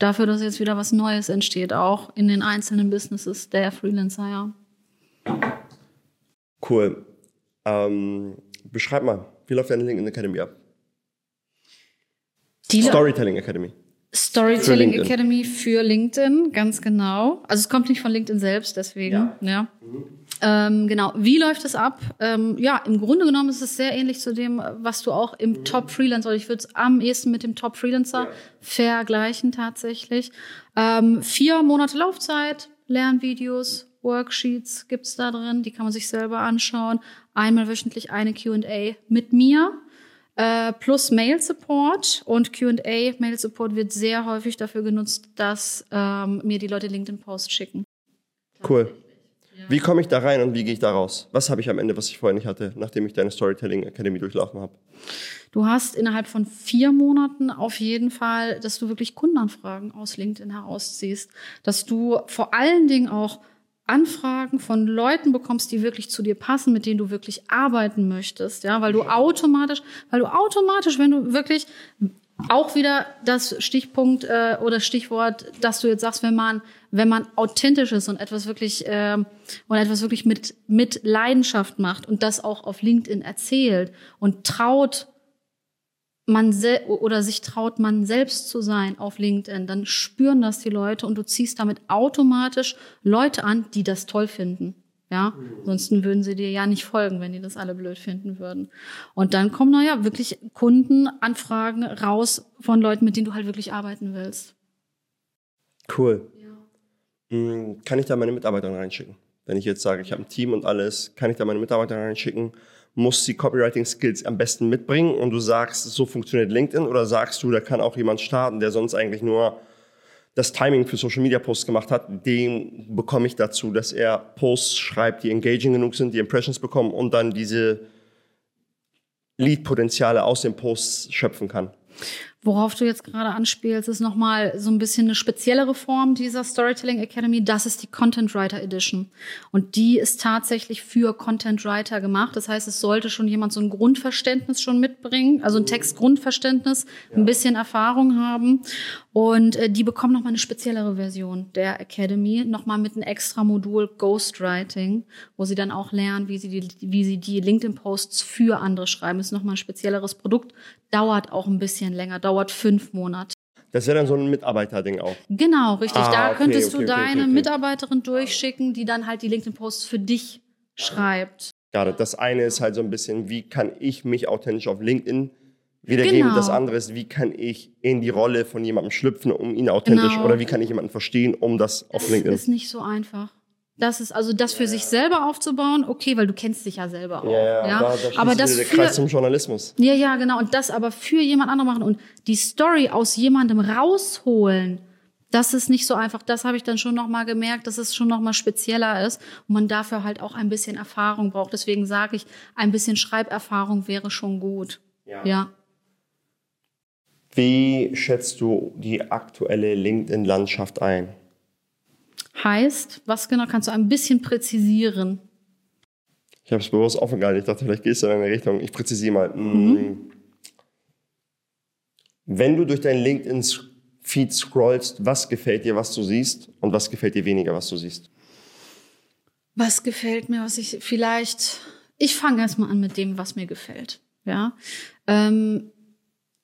dafür, dass jetzt wieder was Neues entsteht, auch in den einzelnen Businesses der Freelancer, ja. Cool. Ähm, beschreib mal, wie läuft deine LinkedIn Academy ab? Die Storytelling Academy. Storytelling für Academy für LinkedIn, ganz genau. Also es kommt nicht von LinkedIn selbst, deswegen. Ja. ja. Mhm. Ähm, genau. Wie läuft es ab? Ähm, ja, im Grunde genommen ist es sehr ähnlich zu dem, was du auch im mhm. Top Freelancer, ich würde es am ehesten mit dem Top Freelancer ja. vergleichen tatsächlich. Ähm, vier Monate Laufzeit, Lernvideos, Worksheets gibt's da drin, die kann man sich selber anschauen. Einmal wöchentlich eine Q&A mit mir. Äh, plus Mail Support und Q&A. Mail Support wird sehr häufig dafür genutzt, dass ähm, mir die Leute LinkedIn-Posts schicken. Cool. Wie komme ich da rein und wie gehe ich da raus? Was habe ich am Ende, was ich vorher nicht hatte, nachdem ich deine Storytelling Academy durchlaufen habe? Du hast innerhalb von vier Monaten auf jeden Fall, dass du wirklich Kundenanfragen aus LinkedIn herausziehst, dass du vor allen Dingen auch Anfragen von Leuten bekommst, die wirklich zu dir passen, mit denen du wirklich arbeiten möchtest, ja, weil du automatisch, weil du automatisch, wenn du wirklich auch wieder das Stichpunkt äh, oder Stichwort, dass du jetzt sagst, wenn man wenn man authentisch ist und etwas wirklich äh, und etwas wirklich mit mit Leidenschaft macht und das auch auf LinkedIn erzählt und traut man oder sich traut man selbst zu sein auf LinkedIn, dann spüren das die Leute und du ziehst damit automatisch Leute an, die das toll finden. Ja, ansonsten würden sie dir ja nicht folgen, wenn die das alle blöd finden würden. Und dann kommen naja wirklich Kundenanfragen raus von Leuten, mit denen du halt wirklich arbeiten willst. Cool. Ja. Hm, kann ich da meine Mitarbeiter reinschicken? Wenn ich jetzt sage, ich habe ein Team und alles, kann ich da meine Mitarbeiter reinschicken? Muss die Copywriting-Skills am besten mitbringen und du sagst, so funktioniert LinkedIn oder sagst du, da kann auch jemand starten, der sonst eigentlich nur das Timing für Social Media Posts gemacht hat, den bekomme ich dazu, dass er Posts schreibt, die engaging genug sind, die Impressions bekommen und dann diese Lead-Potenziale aus den Posts schöpfen kann. Worauf du jetzt gerade anspielst, ist nochmal so ein bisschen eine speziellere Form dieser Storytelling Academy. Das ist die Content Writer Edition. Und die ist tatsächlich für Content Writer gemacht. Das heißt, es sollte schon jemand so ein Grundverständnis schon mitbringen, also ein Textgrundverständnis, ein bisschen Erfahrung haben. Und äh, die bekommen nochmal eine speziellere Version der Academy, nochmal mit einem extra Modul Ghostwriting, wo sie dann auch lernen, wie sie die, wie sie die LinkedIn-Posts für andere schreiben. Das ist nochmal ein spezielleres Produkt, dauert auch ein bisschen länger, dauert fünf Monate. Das wäre dann so ein Mitarbeiterding auch. Genau, richtig. Ah, da okay, könntest okay, du okay, deine Mitarbeiterin durchschicken, die dann halt die LinkedIn-Posts für dich schreibt. Gerade das eine ist halt so ein bisschen, wie kann ich mich authentisch auf LinkedIn wiedergeben. Genau. Das andere ist, wie kann ich in die Rolle von jemandem schlüpfen, um ihn authentisch, genau. oder wie kann ich jemanden verstehen, um das auf LinkedIn. Das ist nicht so einfach. Das ist also das für sich selber aufzubauen, okay, weil du kennst dich ja selber auch. Ja, ja, ja. Da, da aber das der für, Kreis zum Journalismus. Ja, ja, genau. Und das aber für jemand anderen machen und die Story aus jemandem rausholen, das ist nicht so einfach. Das habe ich dann schon nochmal gemerkt, dass es schon nochmal spezieller ist und man dafür halt auch ein bisschen Erfahrung braucht. Deswegen sage ich, ein bisschen Schreiberfahrung wäre schon gut. Ja. ja. Wie schätzt du die aktuelle LinkedIn-Landschaft ein? Heißt, was genau kannst du ein bisschen präzisieren? Ich habe es bewusst offen gehalten. Ich dachte, vielleicht gehst du in eine Richtung. Ich präzisiere mal. Mhm. Mm. Wenn du durch deinen LinkedIn-Feed scrollst, was gefällt dir, was du siehst und was gefällt dir weniger, was du siehst? Was gefällt mir, was ich vielleicht. Ich fange erstmal an mit dem, was mir gefällt. Ja. Ähm,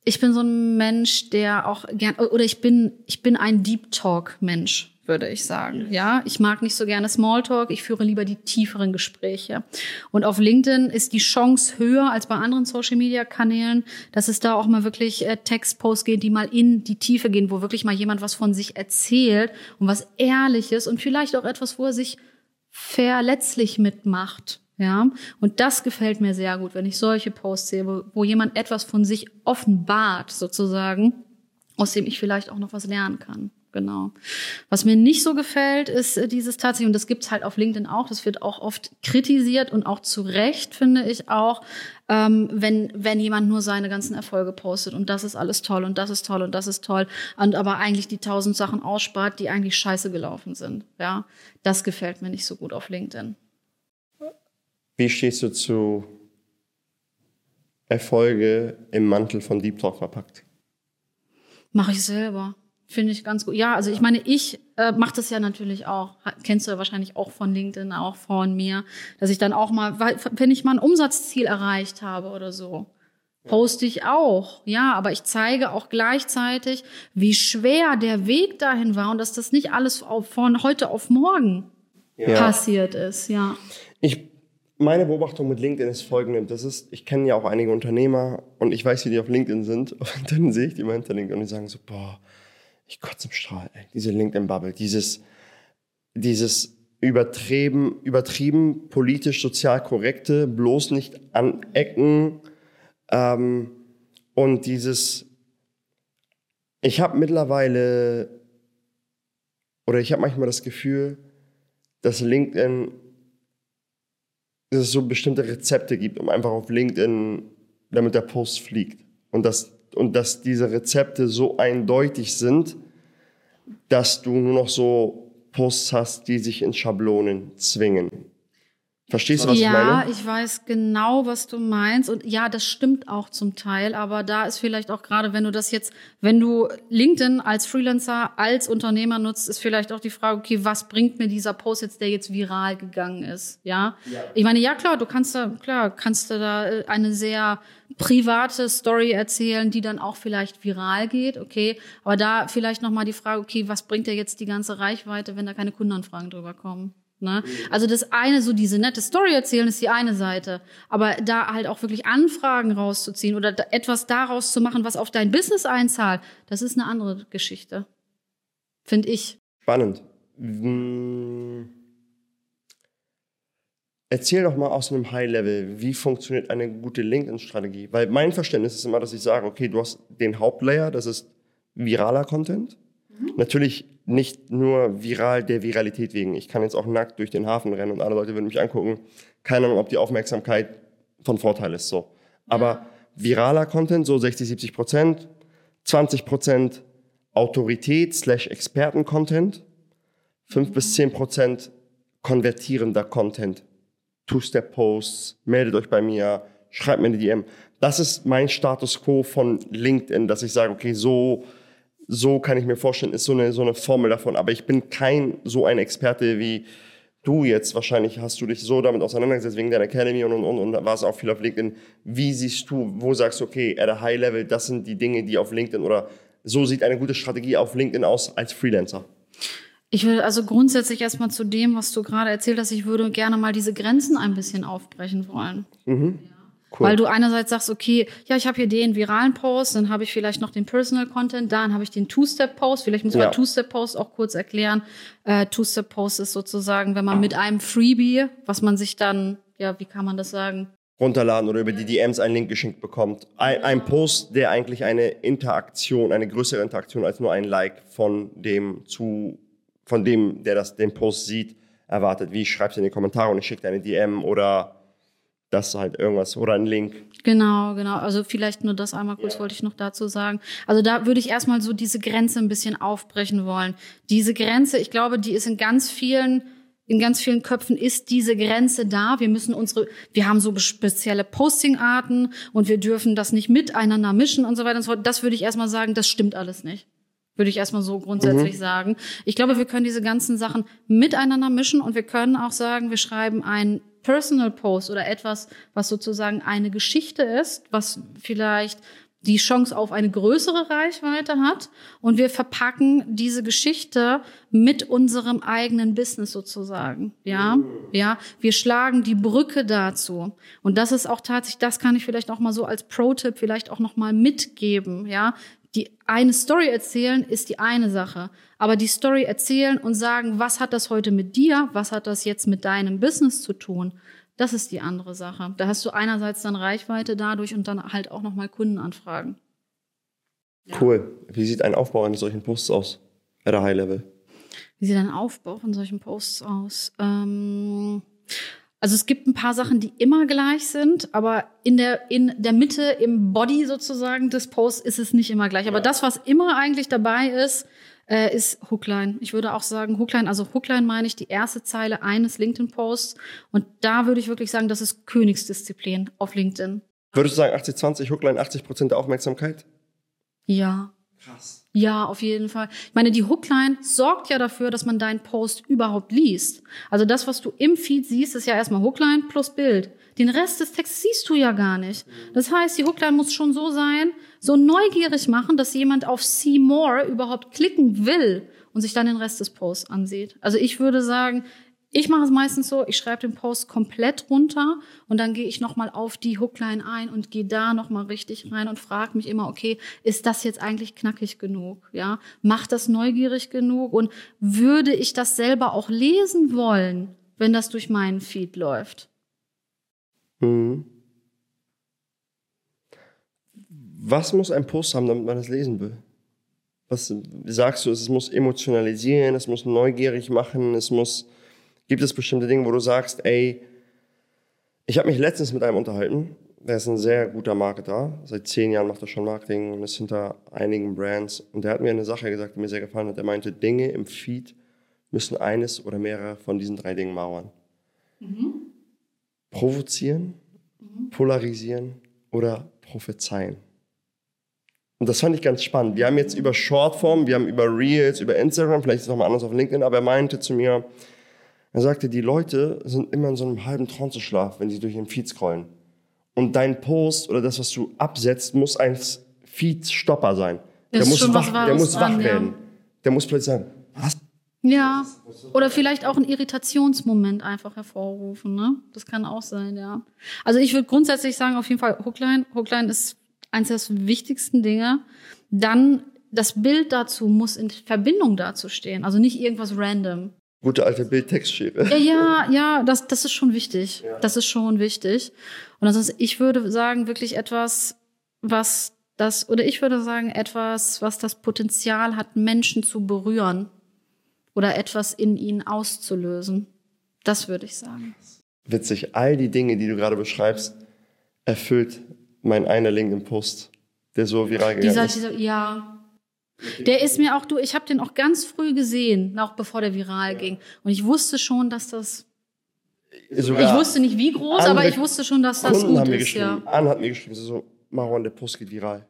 ich bin so ein Mensch, der auch gern, oder ich bin, ich bin ein Deep Talk Mensch würde ich sagen. Ja, ich mag nicht so gerne Smalltalk. Ich führe lieber die tieferen Gespräche. Und auf LinkedIn ist die Chance höher als bei anderen Social Media Kanälen, dass es da auch mal wirklich äh, Textposts geht, die mal in die Tiefe gehen, wo wirklich mal jemand was von sich erzählt und was ehrliches und vielleicht auch etwas, wo er sich verletzlich mitmacht. Ja, und das gefällt mir sehr gut, wenn ich solche Posts sehe, wo, wo jemand etwas von sich offenbart, sozusagen, aus dem ich vielleicht auch noch was lernen kann. Genau. Was mir nicht so gefällt, ist äh, dieses tatsächlich, und das gibt's halt auf LinkedIn auch, das wird auch oft kritisiert und auch zu Recht, finde ich auch, ähm, wenn, wenn jemand nur seine ganzen Erfolge postet und das ist alles toll und das ist toll und das ist toll und aber eigentlich die tausend Sachen ausspart, die eigentlich scheiße gelaufen sind. Ja, das gefällt mir nicht so gut auf LinkedIn. Wie stehst du zu Erfolge im Mantel von Deep Talk verpackt? Mache ich selber. Finde ich ganz gut. Ja, also ich meine, ich äh, mache das ja natürlich auch. Kennst du ja wahrscheinlich auch von LinkedIn, auch von mir, dass ich dann auch mal, wenn ich mal ein Umsatzziel erreicht habe oder so, poste ich auch. Ja, aber ich zeige auch gleichzeitig, wie schwer der Weg dahin war und dass das nicht alles von heute auf morgen ja. passiert ist. Ja. Ich meine Beobachtung mit LinkedIn ist folgende. Das ist, ich kenne ja auch einige Unternehmer und ich weiß, wie die auf LinkedIn sind. (laughs) Und dann sehe ich die mal hinter LinkedIn und die sagen so, boah, ich kotze im Strahl, ey. Diese LinkedIn-Bubble, dieses, dieses übertrieben, übertrieben politisch sozial korrekte, bloß nicht anecken ähm, und dieses, ich habe mittlerweile oder ich habe manchmal das Gefühl, dass LinkedIn dass es so bestimmte Rezepte gibt, um einfach auf LinkedIn, damit der Post fliegt. Und dass, und dass diese Rezepte so eindeutig sind, dass du nur noch so Posts hast, die sich in Schablonen zwingen. Verstehst du, was ja, ich meine? Ja, ich weiß genau, was du meinst. Und ja, das stimmt auch zum Teil. Aber da ist vielleicht auch gerade, wenn du das jetzt, wenn du LinkedIn als Freelancer, als Unternehmer nutzt, ist vielleicht auch die Frage, okay, was bringt mir dieser Post jetzt, der jetzt viral gegangen ist? Ja. ja. Ich meine, ja, klar, du kannst da, klar, kannst du da äh, eine sehr private Story erzählen, die dann auch vielleicht viral geht, okay. Aber da vielleicht nochmal die Frage, okay, was bringt dir jetzt die ganze Reichweite, wenn da keine Kundenanfragen drüber kommen? Ne? Also das eine, so diese nette Story erzählen, ist die eine Seite. Aber da halt auch wirklich Anfragen rauszuziehen oder etwas daraus zu machen, was auf dein Business einzahlt, das ist eine andere Geschichte. Finde ich. Spannend. Hm. Erzähl doch mal aus einem High-Level, wie funktioniert eine gute LinkedIn-Strategie? Weil mein Verständnis ist immer, dass ich sage, okay, du hast den Hauptlayer, das ist viraler Content. Mhm. Natürlich nicht nur viral der Viralität wegen. Ich kann jetzt auch nackt durch den Hafen rennen und alle Leute würden mich angucken. Keine Ahnung, ob die Aufmerksamkeit von Vorteil ist, so. Aber ja. viraler Content, so 60, 70 Prozent, 20 Prozent Autorität slash Experten-Content, 5 mhm. bis 10 Prozent konvertierender Content. Two-Step-Posts, meldet euch bei mir, schreibt mir eine DM. Das ist mein Status quo von LinkedIn, dass ich sage, okay, so so kann ich mir vorstellen, ist so eine, so eine Formel davon. Aber ich bin kein so ein Experte wie du jetzt. Wahrscheinlich hast du dich so damit auseinandergesetzt wegen deiner Academy und, und, und, und warst auch viel auf LinkedIn. Wie siehst du, wo sagst du, okay, at a high level, das sind die Dinge, die auf LinkedIn oder so sieht eine gute Strategie auf LinkedIn aus als Freelancer? Ich will also grundsätzlich erstmal zu dem, was du gerade erzählt hast, ich würde gerne mal diese Grenzen ein bisschen aufbrechen wollen. Mhm. Ja. Cool. Weil du einerseits sagst, okay, ja, ich habe hier den viralen Post, dann habe ich vielleicht noch den Personal Content, dann habe ich den Two-Step-Post. Vielleicht muss man ja. Two-Step-Post auch kurz erklären. Äh, Two-Step-Post ist sozusagen, wenn man mit einem Freebie, was man sich dann, ja, wie kann man das sagen? runterladen oder über die DMs einen Link geschenkt bekommt. Ein, ein Post, der eigentlich eine Interaktion, eine größere Interaktion als nur ein Like von dem zu, von dem, der das, den Post sieht, erwartet. Wie schreibst du in die Kommentare und ich schicke dir eine DM oder das halt irgendwas oder ein Link. Genau, genau. Also vielleicht nur das einmal kurz ja. wollte ich noch dazu sagen. Also da würde ich erstmal so diese Grenze ein bisschen aufbrechen wollen. Diese Grenze, ich glaube, die ist in ganz vielen in ganz vielen Köpfen ist diese Grenze da. Wir müssen unsere, wir haben so spezielle Postingarten und wir dürfen das nicht miteinander mischen und so weiter und so fort. Das würde ich erstmal sagen, das stimmt alles nicht. Würde ich erstmal so grundsätzlich mhm. sagen. Ich glaube, wir können diese ganzen Sachen miteinander mischen und wir können auch sagen, wir schreiben einen Personal Post oder etwas, was sozusagen eine Geschichte ist, was vielleicht die Chance auf eine größere Reichweite hat und wir verpacken diese Geschichte mit unserem eigenen Business sozusagen. Ja, ja, wir schlagen die Brücke dazu und das ist auch tatsächlich, das kann ich vielleicht auch mal so als Pro-Tipp vielleicht auch noch mal mitgeben. Ja, die eine Story erzählen ist die eine Sache, aber die Story erzählen und sagen, was hat das heute mit dir, was hat das jetzt mit deinem Business zu tun? Das ist die andere Sache. Da hast du einerseits dann Reichweite dadurch und dann halt auch nochmal Kundenanfragen. Ja. Cool. Wie sieht ein Aufbau eines solchen Posts aus? At a high level. Wie sieht ein Aufbau von solchen Posts aus? Ähm, also es gibt ein paar Sachen, die immer gleich sind, aber in der, in der Mitte, im Body sozusagen des Posts ist es nicht immer gleich. Aber ja. das, was immer eigentlich dabei ist, äh, ist Hookline. Ich würde auch sagen Hookline, also Hookline meine ich die erste Zeile eines LinkedIn-Posts. Und da würde ich wirklich sagen, das ist Königsdisziplin auf LinkedIn. Würdest du sagen 80-20, Hookline 80 Prozent der Aufmerksamkeit? Ja. Krass. Ja, auf jeden Fall. Ich meine, die Hookline sorgt ja dafür, dass man deinen Post überhaupt liest. Also das, was du im Feed siehst, ist ja erstmal Hookline plus Bild. Den Rest des Textes siehst du ja gar nicht. Das heißt, die Hookline muss schon so sein, so neugierig machen, dass jemand auf See More überhaupt klicken will und sich dann den Rest des Posts ansieht. Also ich würde sagen, ich mache es meistens so, ich schreibe den Post komplett runter und dann gehe ich nochmal auf die Hookline ein und gehe da nochmal richtig rein und frage mich immer, okay, ist das jetzt eigentlich knackig genug? Ja, macht das neugierig genug und würde ich das selber auch lesen wollen, wenn das durch meinen Feed läuft? Mhm. Was muss ein Post haben, damit man das lesen will? Was sagst du? Es muss emotionalisieren, es muss neugierig machen, es muss. Gibt es bestimmte Dinge, wo du sagst, ey, ich habe mich letztens mit einem unterhalten, der ist ein sehr guter Marketer, seit zehn Jahren macht er schon Marketing und ist hinter einigen Brands. Und der hat mir eine Sache gesagt, die mir sehr gefallen hat. Er meinte, Dinge im Feed müssen eines oder mehrere von diesen drei Dingen mauern. Mhm provozieren, mhm. polarisieren oder prophezeien. Und das fand ich ganz spannend. Wir haben jetzt über Shortform, wir haben über Reels, über Instagram, vielleicht ist es nochmal anders auf LinkedIn, aber er meinte zu mir, er sagte, die Leute sind immer in so einem halben Tranceschlaf, wenn sie durch den Feed scrollen. Und dein Post oder das, was du absetzt, muss ein Feed-Stopper sein. Der muss, wach, der muss wach werden. Ja. Der muss plötzlich sagen, was ja, oder vielleicht auch ein Irritationsmoment einfach hervorrufen. Ne? Das kann auch sein, ja. Also ich würde grundsätzlich sagen, auf jeden Fall Hookline. Hookline ist eines der wichtigsten Dinge. Dann das Bild dazu muss in Verbindung dazu stehen, also nicht irgendwas random. Gute alte Bildtextschere. Ja, ja, ja, das, das ist schon wichtig. Ja. Das ist schon wichtig. Und ist, ich würde sagen, wirklich etwas, was das, oder ich würde sagen, etwas, was das Potenzial hat, Menschen zu berühren oder etwas in ihnen auszulösen. Das würde ich sagen. Witzig, all die Dinge, die du gerade beschreibst, erfüllt mein einer LinkedIn-Post, der so viral gegangen dieser, ist. Dieser, ja. Der ist mir auch, du, ich habe den auch ganz früh gesehen, auch bevor der viral ja. ging. Und ich wusste schon, dass das Sogar ich wusste nicht wie groß, aber ich wusste schon, dass das Kunden gut ist. Ja. Anne hat mir geschrieben, so, Marwan, der Post geht viral.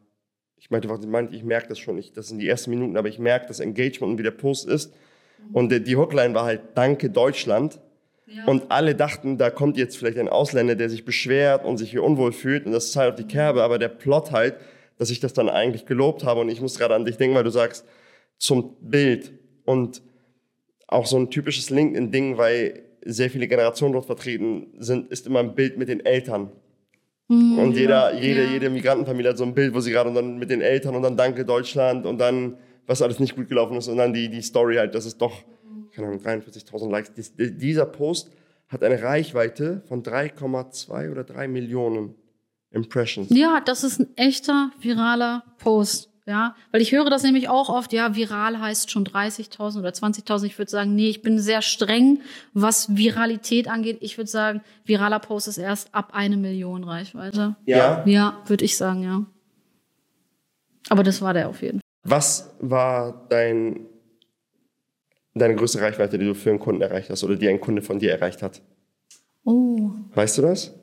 Ich meinte, was sie ich merke das schon nicht. Das sind die ersten Minuten, aber ich merke das Engagement und wie der Post ist. Und die Hookline war halt Danke Deutschland. Ja. Und alle dachten, da kommt jetzt vielleicht ein Ausländer, der sich beschwert und sich hier unwohl fühlt. Und das ist halt auf die Kerbe. Aber der Plot halt, dass ich das dann eigentlich gelobt habe. Und ich muss gerade an dich denken, weil du sagst, zum Bild. Und auch so ein typisches LinkedIn-Ding, weil sehr viele Generationen dort vertreten sind, ist immer ein Bild mit den Eltern. Mhm, und jeder, ja, jede, jede Migrantenfamilie hat so ein Bild, wo sie gerade dann mit den Eltern und dann Danke Deutschland und dann was alles nicht gut gelaufen ist, sondern die, die Story halt, das ist doch, keine Ahnung, 43.000 Likes. Dies, dieser Post hat eine Reichweite von 3,2 oder 3 Millionen Impressions. Ja, das ist ein echter viraler Post. Ja, weil ich höre das nämlich auch oft, ja, viral heißt schon 30.000 oder 20.000. Ich würde sagen, nee, ich bin sehr streng, was Viralität angeht. Ich würde sagen, viraler Post ist erst ab eine Million Reichweite. Ja. Ja, würde ich sagen, ja. Aber das war der auf jeden Fall. Was war dein, deine größte Reichweite, die du für einen Kunden erreicht hast oder die ein Kunde von dir erreicht hat? Oh. Weißt du das?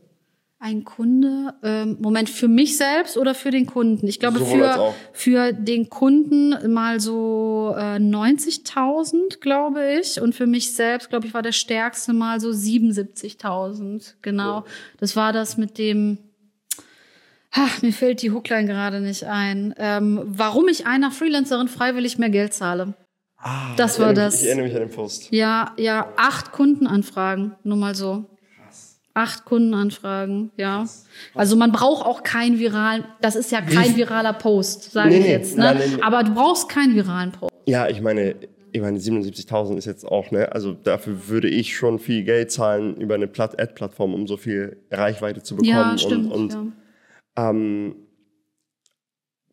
Ein Kunde, ähm, Moment, für mich selbst oder für den Kunden? Ich glaube, für, für den Kunden mal so äh, 90.000, glaube ich. Und für mich selbst, glaube ich, war der stärkste mal so 77.000. Genau. Cool. Das war das mit dem, Ach, mir fällt die Hookline gerade nicht ein. Ähm, warum ich einer Freelancerin freiwillig mehr Geld zahle. Ah, Das war erinnere das. Ich erinnere mich an den Post. Ja, ja, acht Kundenanfragen, nur mal so. Acht Kundenanfragen, ja. Also man braucht auch keinen viralen, das ist ja kein viraler Post, sage Nee, ich jetzt. Ne? nein, nee, nee. Aber du brauchst keinen viralen Post. Ja, ich meine, ich meine 77.000 ist jetzt auch, ne? Also dafür würde ich schon viel Geld zahlen über eine Platt- Ad-Plattform, um so viel Reichweite zu bekommen. Ja, stimmt. Und, und ja. ähm,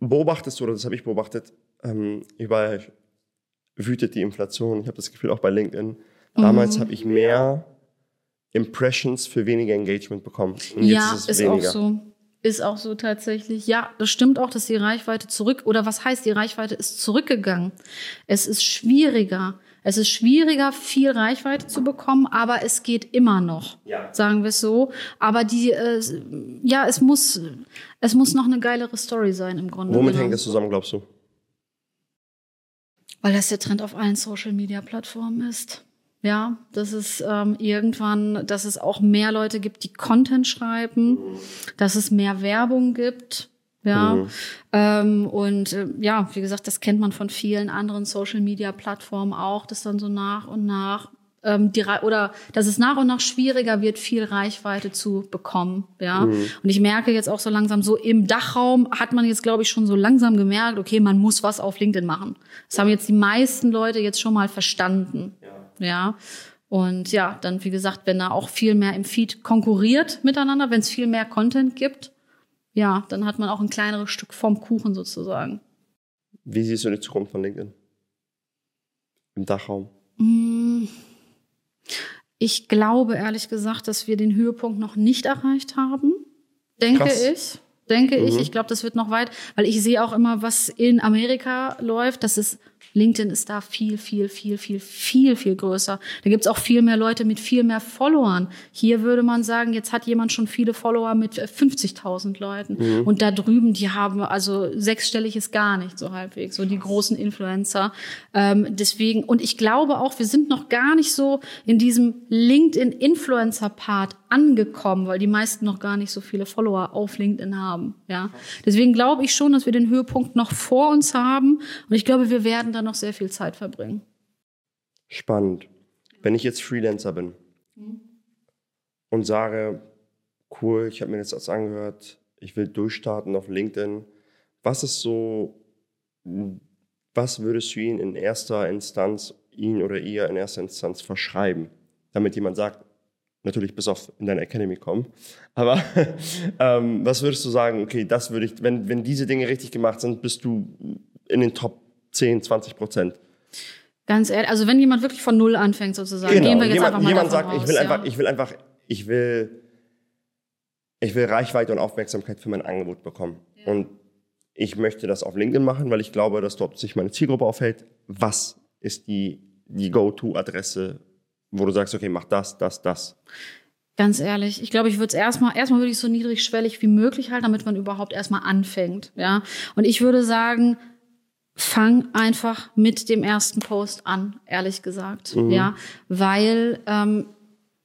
beobachtest du, oder das habe ich beobachtet, ähm, überall wütet die Inflation. Ich habe das Gefühl auch bei LinkedIn. Damals Mhm. habe ich mehr Impressions für weniger Engagement bekommen. Und ja, ist es ist auch so. Ist auch so tatsächlich. Ja, das stimmt auch, dass die Reichweite zurück, oder was heißt, die Reichweite ist zurückgegangen. Es ist schwieriger. Es ist schwieriger, viel Reichweite zu bekommen, aber es geht immer noch. Ja. Sagen wir es so. Aber die, äh, ja, es muss, es muss noch eine geilere Story sein im Grunde. Womit genommen. hängt das zusammen, glaubst du? Weil das der Trend auf allen Social Media Plattformen ist. Ja, dass es ähm, irgendwann, dass es auch mehr Leute gibt, die Content schreiben, dass es mehr Werbung gibt. Ja, Mhm. ähm, und äh, ja, wie gesagt, das kennt man von vielen anderen Social Media Plattformen auch, dass dann so nach und nach ähm, die oder dass es nach und nach schwieriger wird, viel Reichweite zu bekommen. Ja, und ich merke jetzt auch so langsam so im Dachraum hat man jetzt glaube ich schon so langsam gemerkt, okay, man muss was auf LinkedIn machen. Das haben jetzt die meisten Leute jetzt schon mal verstanden. Ja. Und ja, dann wie gesagt, wenn da auch viel mehr im Feed konkurriert miteinander, wenn es viel mehr Content gibt, ja, dann hat man auch ein kleineres Stück vom Kuchen sozusagen. Wie siehst du die Zukunft von LinkedIn? Im Dachraum. Mm, Ich glaube ehrlich gesagt, dass wir den Höhepunkt noch nicht erreicht haben. Denke Krass. ich. Denke ich. Mhm. Ich glaube, das wird noch weit, weil ich sehe auch immer, was in Amerika läuft. Das ist LinkedIn ist da viel, viel, viel, viel, viel, viel größer. Da gibt's auch viel mehr Leute mit viel mehr Followern. Hier würde man sagen, jetzt hat jemand schon viele Follower mit äh, 50.000 Leuten. Und da drüben, die haben also sechsstellig ist gar nicht so halbwegs, so die großen Influencer. Ähm, deswegen, und ich glaube auch, wir sind noch gar nicht so in diesem LinkedIn-Influencer-Part angekommen, weil die meisten noch gar nicht so viele Follower auf LinkedIn haben. Ja, deswegen glaube ich schon, dass wir den Höhepunkt noch vor uns haben. Und ich glaube, wir werden da noch sehr viel Zeit verbringen. Spannend. Wenn ich jetzt Freelancer bin und sage, cool, ich habe mir jetzt das angehört, ich will durchstarten auf LinkedIn, was ist so, was würdest du ihn in erster Instanz, ihn oder ihr in erster Instanz verschreiben, damit jemand sagt, natürlich bis auf in deine Academy kommen, aber (laughs) ähm, was würdest du sagen, okay, das würde ich, wenn, wenn diese Dinge richtig gemacht sind, bist du in den Top 10, 20 Prozent. Ganz ehrlich, also wenn jemand wirklich von Null anfängt sozusagen, gehen wir jetzt jemand, einfach mal jemand davon sagt, aus, ich will ja. einfach, ich will einfach, ich will, ich will Reichweite und Aufmerksamkeit für mein Angebot bekommen. Und ich möchte das auf LinkedIn machen, weil ich glaube, dass dort sich meine Zielgruppe aufhält. Was ist die, die Go-To-Adresse, wo du sagst, okay, mach das, das, das. Ganz ehrlich, ich glaube, ich würde es erstmal, erstmal würde ich so niedrigschwellig wie möglich halten, damit man überhaupt erstmal anfängt, ja. Und ich würde sagen, fang einfach mit dem ersten Post an, ehrlich gesagt, ja, weil ähm,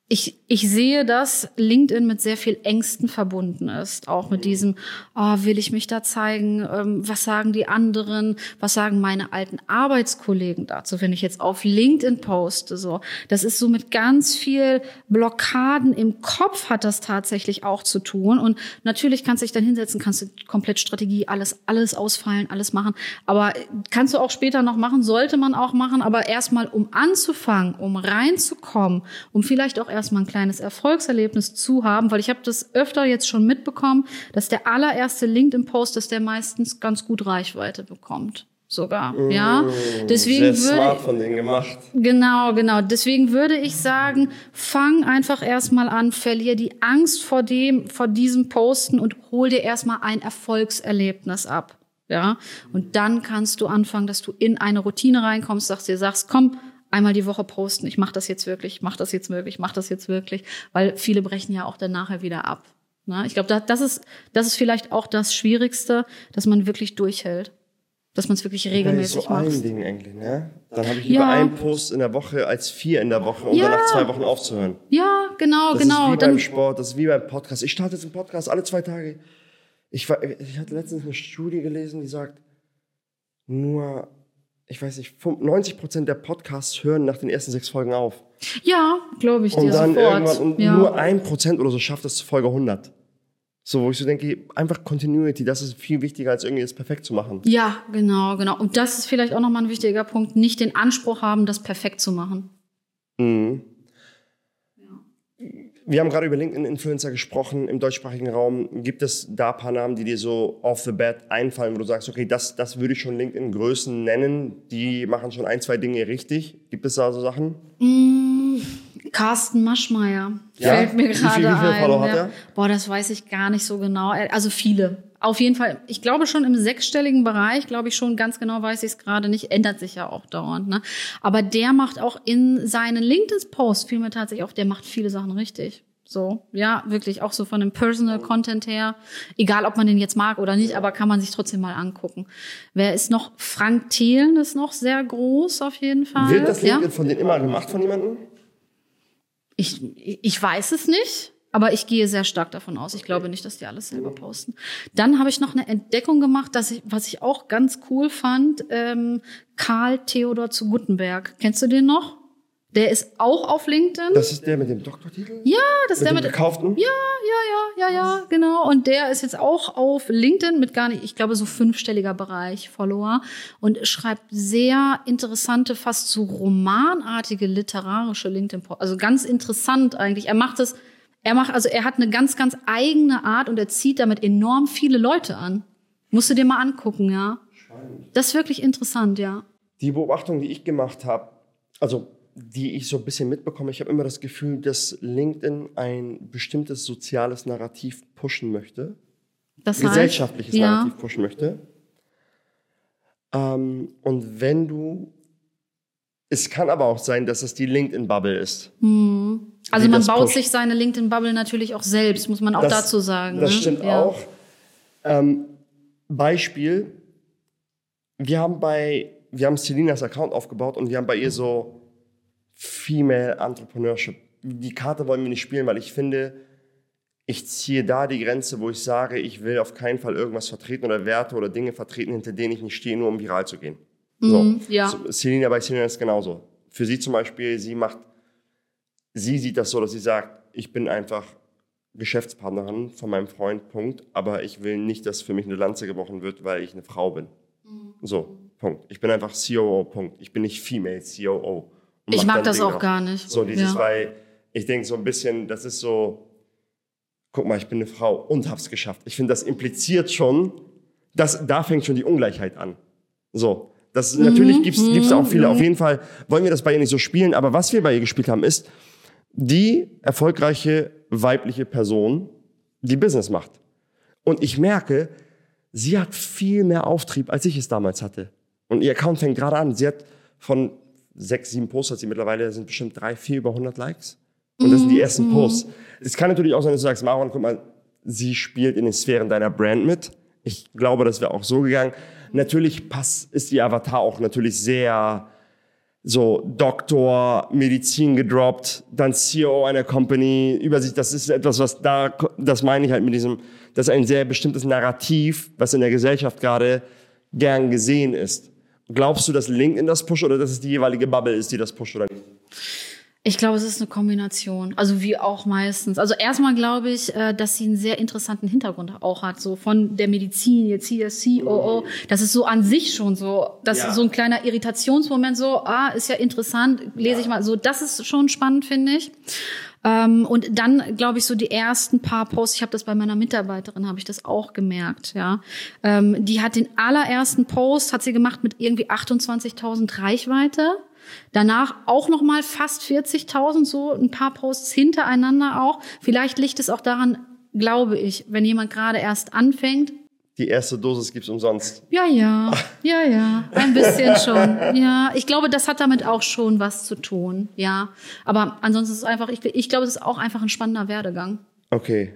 ich, ich sehe, dass LinkedIn mit sehr viel Ängsten verbunden ist. Auch mit diesem, oh, will ich mich da zeigen? Ähm, was sagen die anderen? Was sagen meine alten Arbeitskollegen dazu, wenn ich jetzt auf LinkedIn poste? So, das ist so mit ganz viel Blockaden im Kopf hat das tatsächlich auch zu tun. Und natürlich kannst du dich dann hinsetzen, kannst du komplett Strategie, alles, alles ausfallen, alles machen. Aber kannst du auch später noch machen, sollte man auch machen. Aber erstmal, um anzufangen, um reinzukommen, um vielleicht auch erstmal ein kleines Erfolgserlebnis zu haben, weil ich habe das öfter jetzt schon mitbekommen, dass der allererste LinkedIn-Post, dass der meistens ganz gut Reichweite bekommt. Sogar, ja. Deswegen Sehr würde, smart von denen gemacht. Genau, genau. Deswegen würde ich sagen, fang einfach erstmal an, verlier die Angst vor dem, vor diesem Posten und hol dir erstmal ein Erfolgserlebnis ab. Ja. Und dann kannst du anfangen, dass du in eine Routine reinkommst, sagst dir, sagst, komm, einmal die Woche posten, ich mach das jetzt wirklich, ich mach das jetzt wirklich, ich mach das jetzt wirklich, weil viele brechen ja auch dann nachher wieder ab. Na, ich glaube, da, das ist, das ist vielleicht auch das Schwierigste, dass man wirklich durchhält. Dass man es wirklich regelmäßig so macht. allen Dingen eigentlich, ne? Dann habe ich lieber Ja. einen Post in der Woche als vier in der Woche, um Ja. dann nach zwei Wochen aufzuhören. Ja, genau, Das genau. ist wie Dann, beim Sport, das ist wie beim Podcast. Ich starte jetzt einen Podcast alle zwei Tage. Ich, war, ich hatte letztens eine Studie gelesen, die sagt, nur, ich weiß nicht, 90 Prozent der Podcasts hören nach den ersten sechs Folgen auf. Ja, glaube ich Und dir dann sofort. irgendwann, und ja. nur ein Prozent oder so schafft es zu Folge 100. So, wo ich so denke, einfach Continuity, das ist viel wichtiger, als irgendwie das perfekt zu machen. ja, genau, genau. Und das ist vielleicht auch nochmal ein wichtiger Punkt, nicht den Anspruch haben, das perfekt zu machen. Mhm. Wir haben gerade über LinkedIn-Influencer gesprochen im deutschsprachigen Raum. Gibt es da ein paar Namen, die dir so off the bat einfallen, wo du sagst, okay, das, das würde ich schon LinkedIn-Größen nennen, die machen schon ein, zwei Dinge richtig? Gibt es da so Sachen? Mm, Carsten Maschmeyer Ja? fällt mir gerade wie viele ein. Follower hat er? Boah, das weiß ich gar nicht so genau. Also viele. Auf jeden Fall, ich glaube schon im sechsstelligen Bereich, glaube ich schon, ganz genau weiß ich es gerade nicht, ändert sich ja auch dauernd. Ne? Aber der macht auch in seinen LinkedIn-Posts, fiel mir tatsächlich auf, der macht viele Sachen richtig. So, ja, wirklich, auch so von dem Personal Content her. Egal, ob man den jetzt mag oder nicht, aber kann man sich trotzdem mal angucken. Wer ist noch? Frank Thelen ist noch sehr groß, auf jeden Fall. Wird das ja? LinkedIn von denen immer gemacht von jemandem? Ich, ich weiß es nicht, aber ich gehe sehr stark davon aus. Ich glaube nicht, dass die alles selber posten. Dann habe ich noch eine Entdeckung gemacht, dass ich, was ich auch ganz cool fand. Ähm, Karl Theodor zu Guttenberg. Kennst du den noch? Der ist auch auf LinkedIn. Das ist der mit dem Doktortitel? ja, das ist Mit der dem mit. gekauften? Ja, ja, ja, ja, ja, genau. Und der ist jetzt auch auf LinkedIn mit gar nicht, ich glaube, so fünfstelliger Bereich Follower und schreibt sehr interessante, fast so romanartige literarische LinkedIn, also ganz interessant eigentlich. Er macht es, er macht, also er hat eine ganz, ganz eigene Art und er zieht damit enorm viele Leute an. Musst du dir mal angucken, ja. Das ist wirklich interessant, ja. Die Beobachtung, die ich gemacht habe, also die ich so ein bisschen mitbekomme, ich habe immer das Gefühl, dass LinkedIn ein bestimmtes soziales Narrativ pushen möchte, Das heißt, gesellschaftliches ja. Narrativ pushen möchte. Ähm, und wenn du, es kann aber auch sein, dass es die LinkedIn-Bubble ist. Also man baut pusht. sich seine LinkedIn-Bubble natürlich auch selbst, muss man auch Das- dazu sagen. Das ne? stimmt ja. auch. Ähm, Beispiel, wir haben bei, wir haben Selinas Account aufgebaut und wir haben bei ihr so Female Entrepreneurship. Die Karte wollen wir nicht spielen, weil ich finde, ich ziehe da die Grenze, wo ich sage, ich will auf keinen Fall irgendwas vertreten oder Werte oder Dinge vertreten, hinter denen ich nicht stehe, nur um viral zu gehen. So. Mhm, ja. So, Selina bei Selina ist genauso. Für sie zum Beispiel, sie macht, sie sieht das so, dass sie sagt, ich bin einfach Geschäftspartnerin von meinem Freund, Punkt. Aber ich will nicht, dass für mich eine Lanze gebrochen wird, weil ich eine Frau bin. So, Punkt. Ich bin einfach COO, Punkt. Ich bin nicht Female COO. Ich mag das Dinge auch gar nicht. So, dieses, ja. weil ich denke so ein bisschen, das ist so, guck mal, ich bin eine Frau und hab's geschafft. Ich finde, das impliziert schon, dass, da fängt schon die Ungleichheit an. So. Das, Mhm, natürlich gibt's, gibt's da auch viele. Auf jeden Fall wollen wir das bei ihr nicht so spielen, aber was wir bei ihr gespielt haben, ist die erfolgreiche weibliche Person, die Business macht. Und ich merke, sie hat viel mehr Auftrieb, als ich es damals hatte. Und ihr Account fängt gerade an. Sie hat von sechs, sieben Posts, hat sie mittlerweile, sind bestimmt drei, vier über 100 Likes. Und das sind die ersten Posts. Es kann natürlich auch sein, dass du sagst, Maron, guck mal, sie spielt in den Sphären deiner Brand mit. Ich glaube, das wäre auch so gegangen. Natürlich pass, ist ihr Avatar auch natürlich sehr so Doktor, Medizin gedroppt, dann CEO einer Company, Übersicht, das ist etwas, was da, das meine ich halt mit diesem, das ist ein sehr bestimmtes Narrativ, was in der Gesellschaft gerade gern gesehen ist. Glaubst du, dass LinkedIn das pusht oder dass es die jeweilige Bubble ist, die das pusht oder nicht? Ich glaube, es ist eine Kombination. Also wie auch meistens. Also erstmal glaube ich, äh, dass sie einen sehr interessanten Hintergrund auch hat. So von der Medizin, jetzt hier COO. Das ist so an sich schon so. Das Ja. ist so ein kleiner Irritationsmoment so, ah, ist ja interessant, lese ich mal. So, das ist schon spannend, finde ich. Ähm, und dann glaube ich so die ersten paar Posts. Ich habe das bei meiner Mitarbeiterin habe ich das auch gemerkt. Ja, ähm, die hat den allerersten Post hat sie gemacht mit irgendwie 28.000 Reichweite. Danach auch noch mal fast 40.000, so ein paar Posts hintereinander auch. Vielleicht liegt es auch daran, glaube ich, wenn jemand gerade erst anfängt. Die erste Dosis gibt's umsonst. Ja, ja, ja, ja, ein bisschen schon. Ja, ich glaube, das hat damit auch schon was zu tun. Ja, aber ansonsten ist es einfach, ich, ich glaube, es ist auch einfach ein spannender Werdegang. Okay.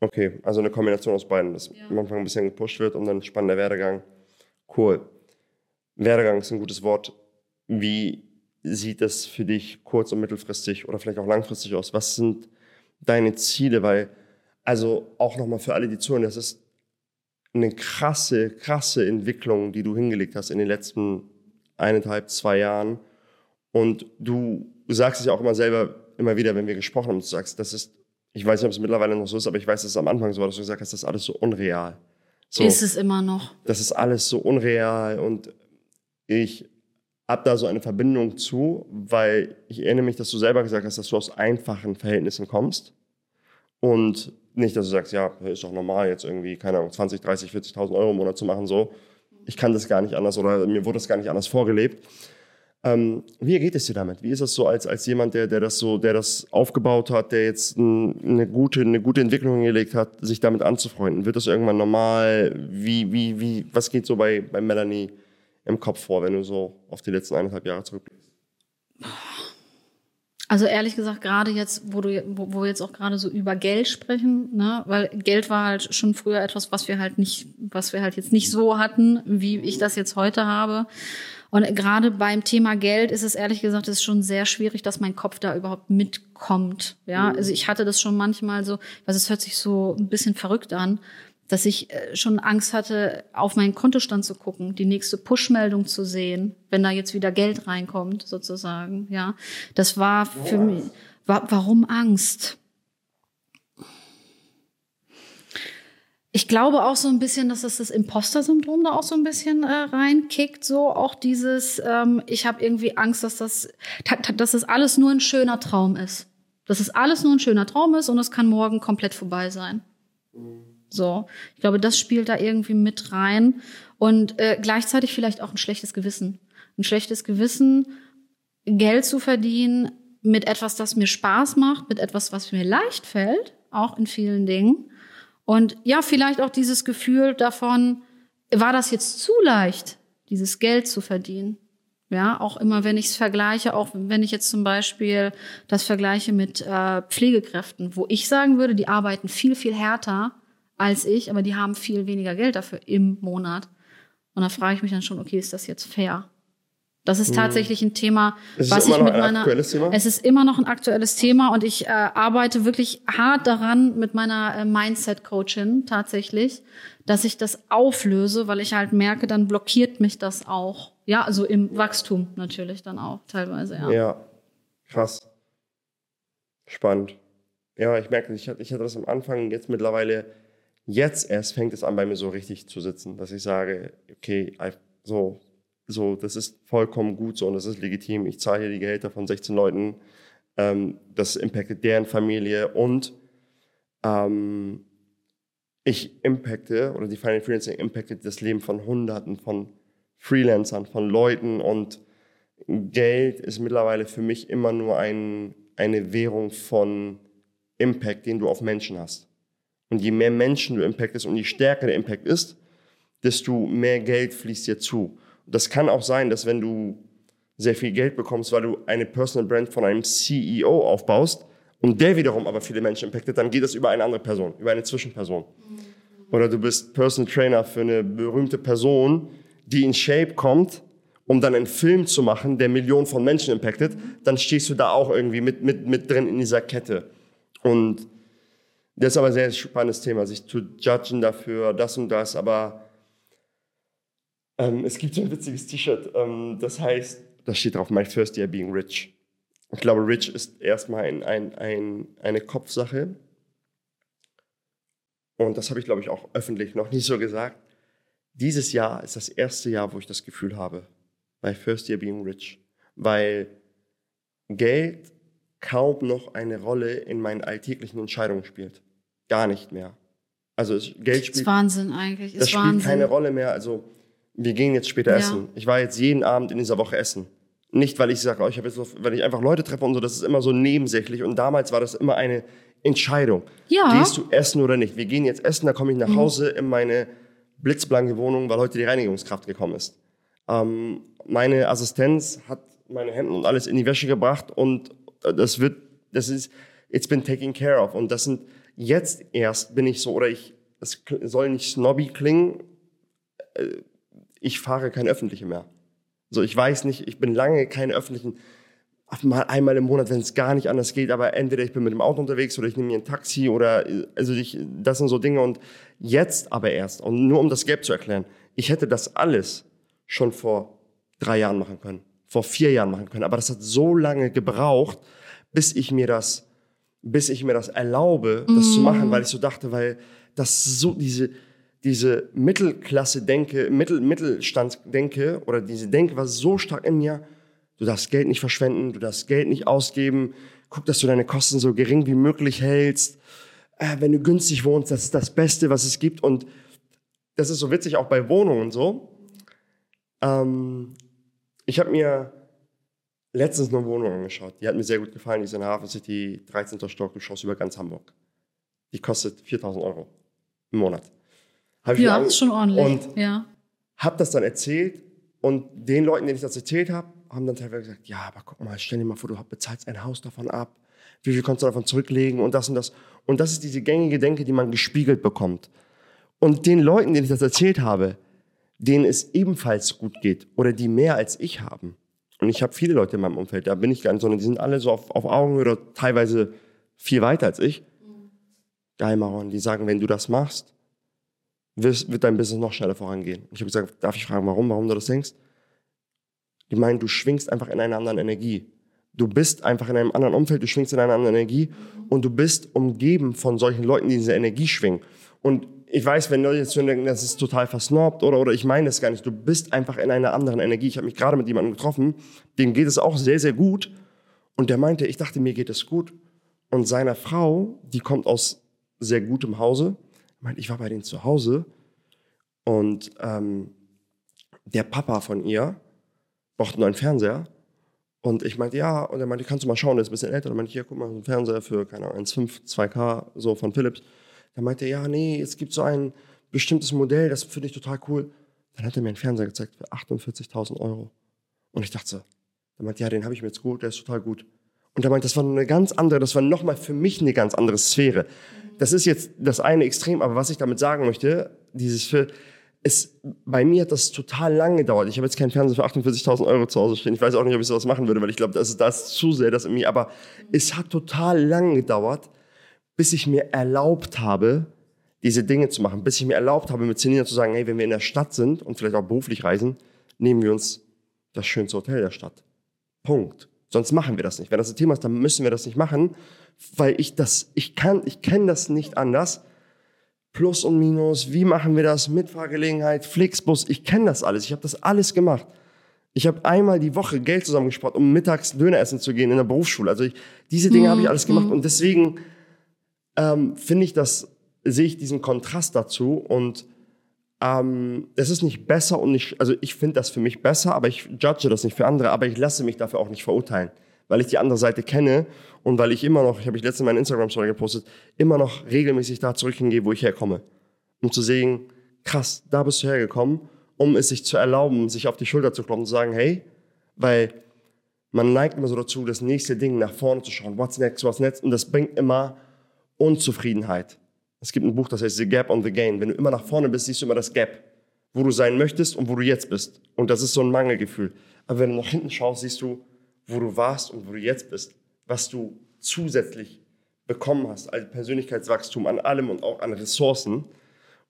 Okay, also eine Kombination aus beiden, dass am Anfang ein bisschen gepusht wird und dann spannender Werdegang. Cool. Werdegang ist ein gutes Wort. Wie sieht das für dich kurz- und mittelfristig oder vielleicht auch langfristig aus? Was sind deine Ziele? Weil, also auch nochmal für alle, die zuhören, das ist eine krasse, krasse Entwicklung, die du hingelegt hast in den letzten eineinhalb, zwei Jahren. Und du sagst es ja auch immer selber, immer wieder, wenn wir gesprochen haben, du sagst, das ist, ich weiß nicht, ob es mittlerweile noch so ist, aber ich weiß, dass es am Anfang so war, dass du gesagt hast, das ist alles so unreal. So, ist es immer noch. Das ist alles so unreal und ich habe da so eine Verbindung zu, weil ich erinnere mich, dass du selber gesagt hast, dass du aus einfachen Verhältnissen kommst und nicht, dass du sagst, ja, ist doch normal, jetzt irgendwie, keine Ahnung, 20, 30, 40.000 Euro im Monat zu machen, so. Ich kann das gar nicht anders oder mir wurde das gar nicht anders vorgelebt. Ähm, wie geht es dir damit? Wie ist es so als, als jemand, der, der das so, der das aufgebaut hat, der jetzt eine gute, eine gute Entwicklung hingelegt hat, sich damit anzufreunden? Wird das irgendwann normal? Wie, wie, wie, was geht so bei, bei Melanie im Kopf vor, wenn du so auf die letzten eineinhalb Jahre zurückblickst? Also ehrlich gesagt, gerade jetzt, wo du, wo, wo wir jetzt auch gerade so über Geld sprechen, ne, weil Geld war halt schon früher etwas, was wir halt nicht, was wir halt jetzt nicht so hatten, wie ich das jetzt heute habe. Und gerade beim Thema Geld ist es ehrlich gesagt, ist schon sehr schwierig, dass mein Kopf da überhaupt mitkommt. Ja, mhm. also ich hatte das schon manchmal so, weil es hört sich so ein bisschen verrückt an, dass ich äh, schon Angst hatte, auf meinen Kontostand zu gucken, die nächste Push-Meldung zu sehen, wenn da jetzt wieder Geld reinkommt, sozusagen. Ja, das war für mich. Wa warum Angst? Ich glaube auch so ein bisschen, dass das das Imposter-Syndrom da auch so ein bisschen äh, reinkickt. So auch dieses, ähm, ich habe irgendwie Angst, dass das, dass das alles nur ein schöner Traum ist. Dass es alles nur ein schöner Traum ist und es kann morgen komplett vorbei sein. Mhm. So, ich glaube, das spielt da irgendwie mit rein und äh, gleichzeitig vielleicht auch ein schlechtes Gewissen. Ein schlechtes Gewissen, Geld zu verdienen mit etwas, das mir Spaß macht, mit etwas, was mir leicht fällt, auch in vielen Dingen. Und ja, vielleicht auch dieses Gefühl davon, war das jetzt zu leicht, dieses Geld zu verdienen? Ja, auch immer, wenn ich es vergleiche, auch wenn ich jetzt zum Beispiel das vergleiche mit äh, Pflegekräften, wo ich sagen würde, die arbeiten viel, viel härter als ich, aber die haben viel weniger Geld dafür im Monat. Und da frage ich mich dann schon, okay, ist das jetzt fair? Das ist hm. tatsächlich ein Thema, es was ich mit meiner. Thema? Es ist immer noch ein aktuelles Thema und ich äh, arbeite wirklich hart daran mit meiner äh, Mindset-Coachin tatsächlich, dass ich das auflöse, weil ich halt merke, dann blockiert mich das auch. Ja, also im Wachstum natürlich dann auch teilweise, ja. Ja, krass. Spannend. Ja, ich merke, ich hatte, ich hatte das am Anfang jetzt mittlerweile Jetzt erst fängt es an, bei mir so richtig zu sitzen, dass ich sage, okay, so, so, das ist vollkommen gut so und das ist legitim. Ich zahle hier die Gehälter von 16 Leuten. Ähm, das impactet deren Familie und ähm, ich impacte oder die Final Freelancing impactet das Leben von Hunderten von Freelancern, von Leuten und Geld ist mittlerweile für mich immer nur ein, eine Währung von Impact, den du auf Menschen hast. Und je mehr Menschen du impactest und je stärker der Impact ist, desto mehr Geld fließt dir zu. Das kann auch sein, dass wenn du sehr viel Geld bekommst, weil du eine Personal Brand von einem CEO aufbaust und der wiederum aber viele Menschen impactet, dann geht das über eine andere Person, über eine Zwischenperson. Oder du bist Personal Trainer für eine berühmte Person, die in Shape kommt, um dann einen Film zu machen, der Millionen von Menschen impactet, dann stehst du da auch irgendwie mit, mit, mit drin in dieser Kette. Und das ist aber ein sehr spannendes Thema, sich zu judgen dafür, das und das. Aber ähm, es gibt so ein witziges T-Shirt, ähm, das heißt, da steht drauf, My First Year Being Rich. Ich glaube, Rich ist erstmal ein, ein, ein, eine Kopfsache. Und das habe ich, glaube ich, auch öffentlich noch nicht so gesagt. Dieses Jahr ist das erste Jahr, wo ich das Gefühl habe, My First Year Being Rich. Weil Geld kaum noch eine Rolle in meinen alltäglichen Entscheidungen spielt. Gar nicht mehr. Also Geld spielt. Das ist Wahnsinn eigentlich. Das spielt Wahnsinn. keine Rolle mehr. Also wir gehen jetzt später ja. essen. Ich war jetzt jeden Abend in dieser Woche essen. Nicht, weil ich sage, oh, ich habe jetzt, noch, weil ich einfach Leute treffe und so. Das ist immer so nebensächlich. Und damals war das immer eine Entscheidung. Ja. Gehst du essen oder nicht? Wir gehen jetzt essen. Da komme ich nach mhm. Hause in meine blitzblanke Wohnung, weil heute die Reinigungskraft gekommen ist. Ähm, meine Assistenz hat meine Hemden und alles in die Wäsche gebracht und das wird, das ist, it's been taken care of. Und das sind, jetzt erst bin ich so, oder ich, das soll nicht snobby klingen, äh, ich fahre kein öffentliche mehr. So, ich weiß nicht, ich bin lange keine öffentlichen mal einmal im Monat, wenn es gar nicht anders geht, aber entweder ich bin mit dem Auto unterwegs oder ich nehme mir ein Taxi oder also ich, das sind so Dinge und jetzt aber erst und nur um das Gap zu erklären, ich hätte das alles schon vor drei Jahren machen können, vor vier Jahren machen können, aber das hat so lange gebraucht, bis ich mir das, bis ich mir das erlaube, das mm. zu machen, weil ich so dachte, weil das so diese diese Mittelklasse-Denke, Mittel, Mittelstandsdenke oder diese Denke war so stark in mir, Du darfst Geld nicht verschwenden, du darfst Geld nicht ausgeben. Guck, dass du deine Kosten so gering wie möglich hältst. Äh, wenn du günstig wohnst, das ist das Beste, was es gibt. Und das ist so witzig, auch bei Wohnungen so. Ähm, ich habe mir letztens eine Wohnung angeschaut. Die hat mir sehr gut gefallen. Die ist in der Hafen City, 13. Stock, du schaust über ganz Hamburg. Die kostet 4000 Euro im Monat. ja, das ist schon ordentlich. Und ja. habe das dann erzählt und den Leuten, denen ich das erzählt habe, haben dann teilweise gesagt, ja, aber guck mal, stell dir mal vor, du bezahlst ein Haus davon ab. Wie viel kannst du davon zurücklegen und das und das. Und das ist diese gängige Denke, die man gespiegelt bekommt. Und den Leuten, denen ich das erzählt habe, denen es ebenfalls gut geht oder die mehr als ich haben. Und ich habe viele Leute in meinem Umfeld, da bin ich gar nicht, sondern die sind alle so auf, auf Augenhöhe oder teilweise viel weiter als ich. Geil, Maron, die sagen, wenn du das machst, wird, wird dein Business noch schneller vorangehen. Ich habe gesagt, darf ich fragen, warum, warum du das denkst? Die meinen, du schwingst einfach in einer anderen Energie. Du bist einfach in einem anderen Umfeld, du schwingst in einer anderen Energie und du bist umgeben von solchen Leuten, die diese Energie schwingen. Und ich weiß, wenn Leute jetzt schon denken, das ist total versnobbt oder, oder ich meine das gar nicht, du bist einfach in einer anderen Energie. Ich habe mich gerade mit jemandem getroffen, dem geht es auch sehr, sehr gut. Und der meinte, ich dachte, mir geht es gut. Und seiner Frau, die kommt aus sehr gutem Hause, meinte, ich war bei denen zu Hause und ähm, der Papa von ihr braucht einen neuen Fernseher. Und ich meinte, ja, und er meinte, kannst du mal schauen, der ist ein bisschen älter. Dann meinte ja, guck mal, so ein Fernseher für, keine Ahnung, 1,5, 2K, so von Philips. Dann meinte er, ja, nee, es gibt so ein bestimmtes Modell, das finde ich total cool. Dann hat er mir einen Fernseher gezeigt für 48.000 Euro. Und ich dachte so, dann meinte, ja, den habe ich mir jetzt gut, der ist total gut. Und er meinte, das war eine ganz andere, das war nochmal für mich eine ganz andere Sphäre. Das ist jetzt das eine Extrem, aber was ich damit sagen möchte, dieses für, es, bei mir hat das total lange gedauert. Ich habe jetzt keinen Fernseher für 48.000 Euro zu Hause stehen. Ich weiß auch nicht, ob ich sowas machen würde, weil ich glaube, das ist das zu sehr das in mir. Aber es hat total lange gedauert, bis ich mir erlaubt habe, diese Dinge zu machen. Bis ich mir erlaubt habe, mit Selina zu sagen, hey, wenn wir in der Stadt sind und vielleicht auch beruflich reisen, nehmen wir uns das schönste Hotel der Stadt. Punkt. Sonst machen wir das nicht. Wenn das ein Thema ist, dann müssen wir das nicht machen, weil ich das, ich kann, ich kenne das nicht anders Plus und Minus, wie machen wir das, Mitfahrgelegenheit, Flixbus, ich kenne das alles, ich habe das alles gemacht. Ich habe einmal die Woche Geld zusammengespart, um mittags Döner essen zu gehen in der Berufsschule. Also ich, diese Dinge mhm. habe ich alles gemacht mhm. und deswegen ähm, finde ich das, sehe ich diesen Kontrast dazu und ähm, es ist nicht besser und nicht, also ich finde das für mich besser, aber ich judge das nicht für andere, aber ich lasse mich dafür auch nicht verurteilen, weil ich die andere Seite kenne und weil ich immer noch, ich habe ich letztens in meinen Instagram-Story gepostet, immer noch regelmäßig da zurück hingehe, wo ich herkomme. Um zu sehen, krass, da bist du hergekommen, um es sich zu erlauben, sich auf die Schulter zu klopfen und zu sagen, hey, weil man neigt immer so dazu, das nächste Ding nach vorne zu schauen. What's next, what's next? Und das bringt immer Unzufriedenheit. Es gibt ein Buch, das heißt The Gap on the Gain. Wenn du immer nach vorne bist, siehst du immer das Gap, wo du sein möchtest und wo du jetzt bist. Und das ist so ein Mangelgefühl. Aber wenn du nach hinten schaust, siehst du, wo du warst und wo du jetzt bist was du zusätzlich bekommen hast, als Persönlichkeitswachstum an allem und auch an Ressourcen.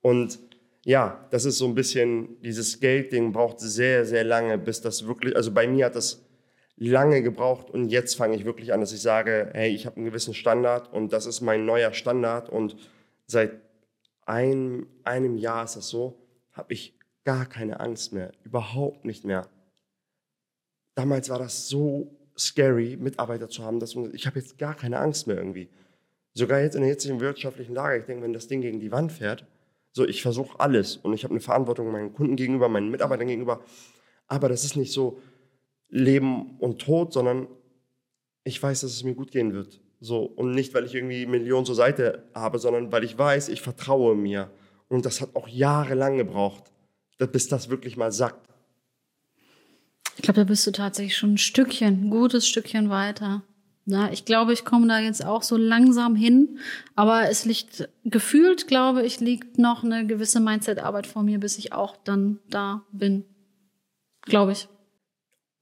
Und ja, das ist so ein bisschen, dieses Geldding braucht sehr, sehr lange, bis das wirklich, also bei mir hat das lange gebraucht und jetzt fange ich wirklich an, dass ich sage, hey, ich habe einen gewissen Standard und das ist mein neuer Standard und seit ein, einem Jahr ist das so, habe ich gar keine Angst mehr, überhaupt nicht mehr. Damals war das so scary, Mitarbeiter zu haben. Dass ich habe jetzt gar keine Angst mehr irgendwie. Sogar jetzt in der jetzigen wirtschaftlichen Lage, ich denke, wenn das Ding gegen die Wand fährt, so ich versuche alles und ich habe eine Verantwortung meinen Kunden gegenüber, meinen Mitarbeitern gegenüber. Aber das ist nicht so Leben und Tod, sondern ich weiß, dass es mir gut gehen wird. So, und nicht, weil ich irgendwie Millionen zur Seite habe, sondern weil ich weiß, ich vertraue mir. Und das hat auch jahrelang gebraucht, bis das wirklich mal sagt. Ich glaube, da bist du tatsächlich schon ein Stückchen, ein gutes Stückchen weiter. Ja, ich glaube, ich komme da jetzt auch so langsam hin, aber es liegt gefühlt, glaube ich, liegt noch eine gewisse Mindset-Arbeit vor mir, bis ich auch dann da bin. Glaube ich.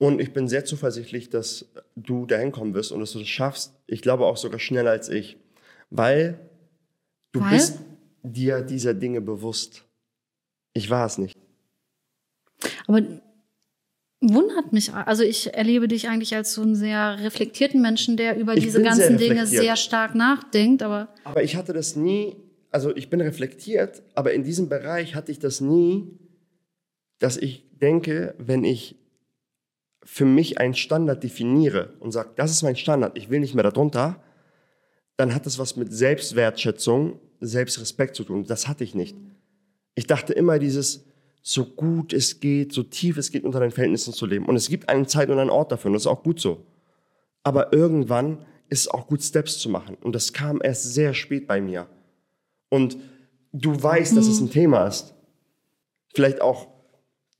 Und ich bin sehr zuversichtlich, dass du dahin kommen wirst und dass du das schaffst. Ich glaube auch sogar schneller als ich. Weil du Weil? bist dir dieser Dinge bewusst. Ich war es nicht. Aber wundert mich, also ich erlebe dich eigentlich als so einen sehr reflektierten Menschen, der über Ich diese bin sehr ganzen Dinge sehr stark nachdenkt, aber Aber ich hatte das nie, also ich bin reflektiert, aber in diesem Bereich hatte ich das nie, dass ich denke, wenn ich für mich einen Standard definiere und sage, das ist mein Standard, ich will nicht mehr darunter, dann hat das was mit Selbstwertschätzung, Selbstrespekt zu tun. Das hatte ich nicht. Ich dachte immer dieses, so gut es geht, so tief es geht, unter deinen Verhältnissen zu leben. Und es gibt eine Zeit und einen Ort dafür und das ist auch gut so. Aber irgendwann ist es auch gut, Steps zu machen. Und das kam erst sehr spät bei mir. Und du weißt, dass es ein Thema ist. Vielleicht auch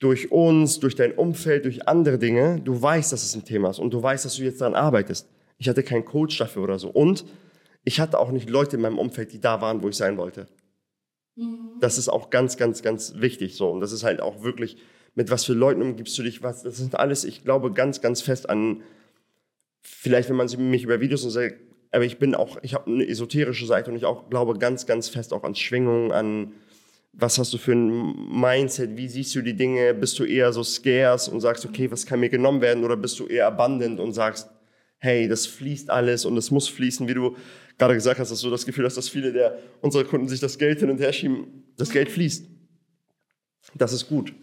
durch uns, durch dein Umfeld, durch andere Dinge. Du weißt, dass es ein Thema ist. Und du weißt, dass du jetzt daran arbeitest. Ich hatte keinen Coach dafür oder so. Und ich hatte auch nicht Leute in meinem Umfeld, die da waren, wo ich sein wollte. Das ist auch ganz, ganz, ganz wichtig so. Und das ist halt auch wirklich, mit was für Leuten umgibst du dich, was, das sind alles, ich glaube ganz, ganz fest an, vielleicht wenn man mich über Videos und sagt, aber ich bin auch, ich habe eine esoterische Seite und ich auch glaube ganz, ganz fest auch an Schwingungen, an was hast du für ein Mindset, wie siehst du die Dinge, bist du eher so scarce und sagst, okay, was kann mir genommen werden oder bist du eher abundant und sagst, hey, das fließt alles und es muss fließen, wie du gerade gesagt hast, dass du das Gefühl hast, dass viele der unserer Kunden sich das Geld hin und her schieben, das Geld fließt. Das ist gut.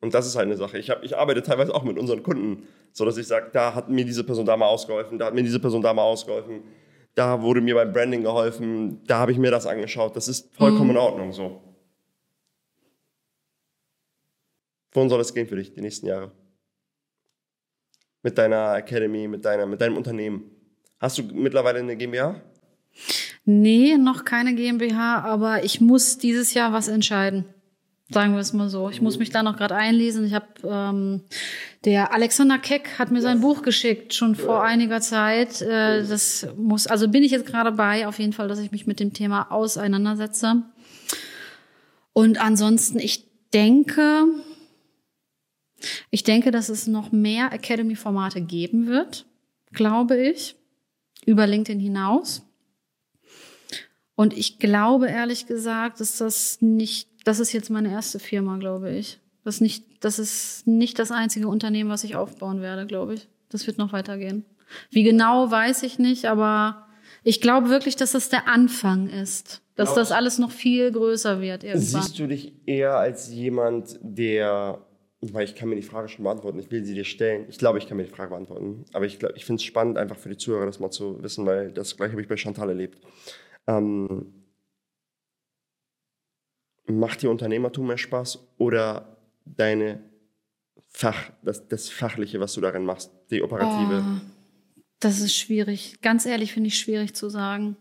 Und das ist halt eine Sache. Ich, hab, ich arbeite teilweise auch mit unseren Kunden, so dass ich sage, da hat mir diese Person da mal ausgeholfen, da hat mir diese Person da mal ausgeholfen, da wurde mir beim Branding geholfen, da habe ich mir das angeschaut. Das ist vollkommen in Ordnung so. Wohin soll es gehen für dich die nächsten Jahre? Mit deiner Academy, mit, deiner, mit deinem Unternehmen. Hast du mittlerweile eine GmbH? nee, noch keine GmbH, aber ich muss dieses Jahr was entscheiden. Sagen wir es mal so. Ich muss mich da noch gerade einlesen. Ich habe ähm, der Alexander Keck hat mir sein Buch geschickt schon vor einiger Zeit. Äh, das muss, also bin ich jetzt gerade bei, auf jeden Fall, dass ich mich mit dem Thema auseinandersetze. Und ansonsten, ich denke, ich denke, dass es noch mehr Academy-Formate geben wird, glaube ich, über LinkedIn hinaus. Und ich glaube ehrlich gesagt, dass das nicht, das ist jetzt meine erste Firma, glaube ich. Das ist nicht, das ist nicht das einzige Unternehmen, was ich aufbauen werde, glaube ich. Das wird noch weitergehen. Wie genau, weiß ich nicht, aber ich glaube wirklich, dass das der Anfang ist. Dass das alles noch viel größer wird irgendwann. Siehst du dich eher als jemand, der, weil ich kann mir die Frage schon beantworten, ich will sie dir stellen. Ich glaube, ich kann mir die Frage beantworten. Aber ich, ich finde es spannend, einfach für die Zuhörer das mal zu wissen, weil das gleiche habe ich bei Chantal erlebt. Ähm, macht dir Unternehmertum mehr Spaß oder deine Fach, das, das Fachliche, was du darin machst, die Operative? Oh, das ist schwierig. Ganz ehrlich finde ich schwierig zu sagen.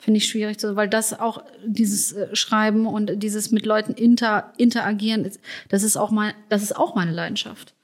Finde ich schwierig weil das auch dieses äh, Schreiben und dieses mit Leuten inter, interagieren, das ist auch mein, das ist auch meine Leidenschaft.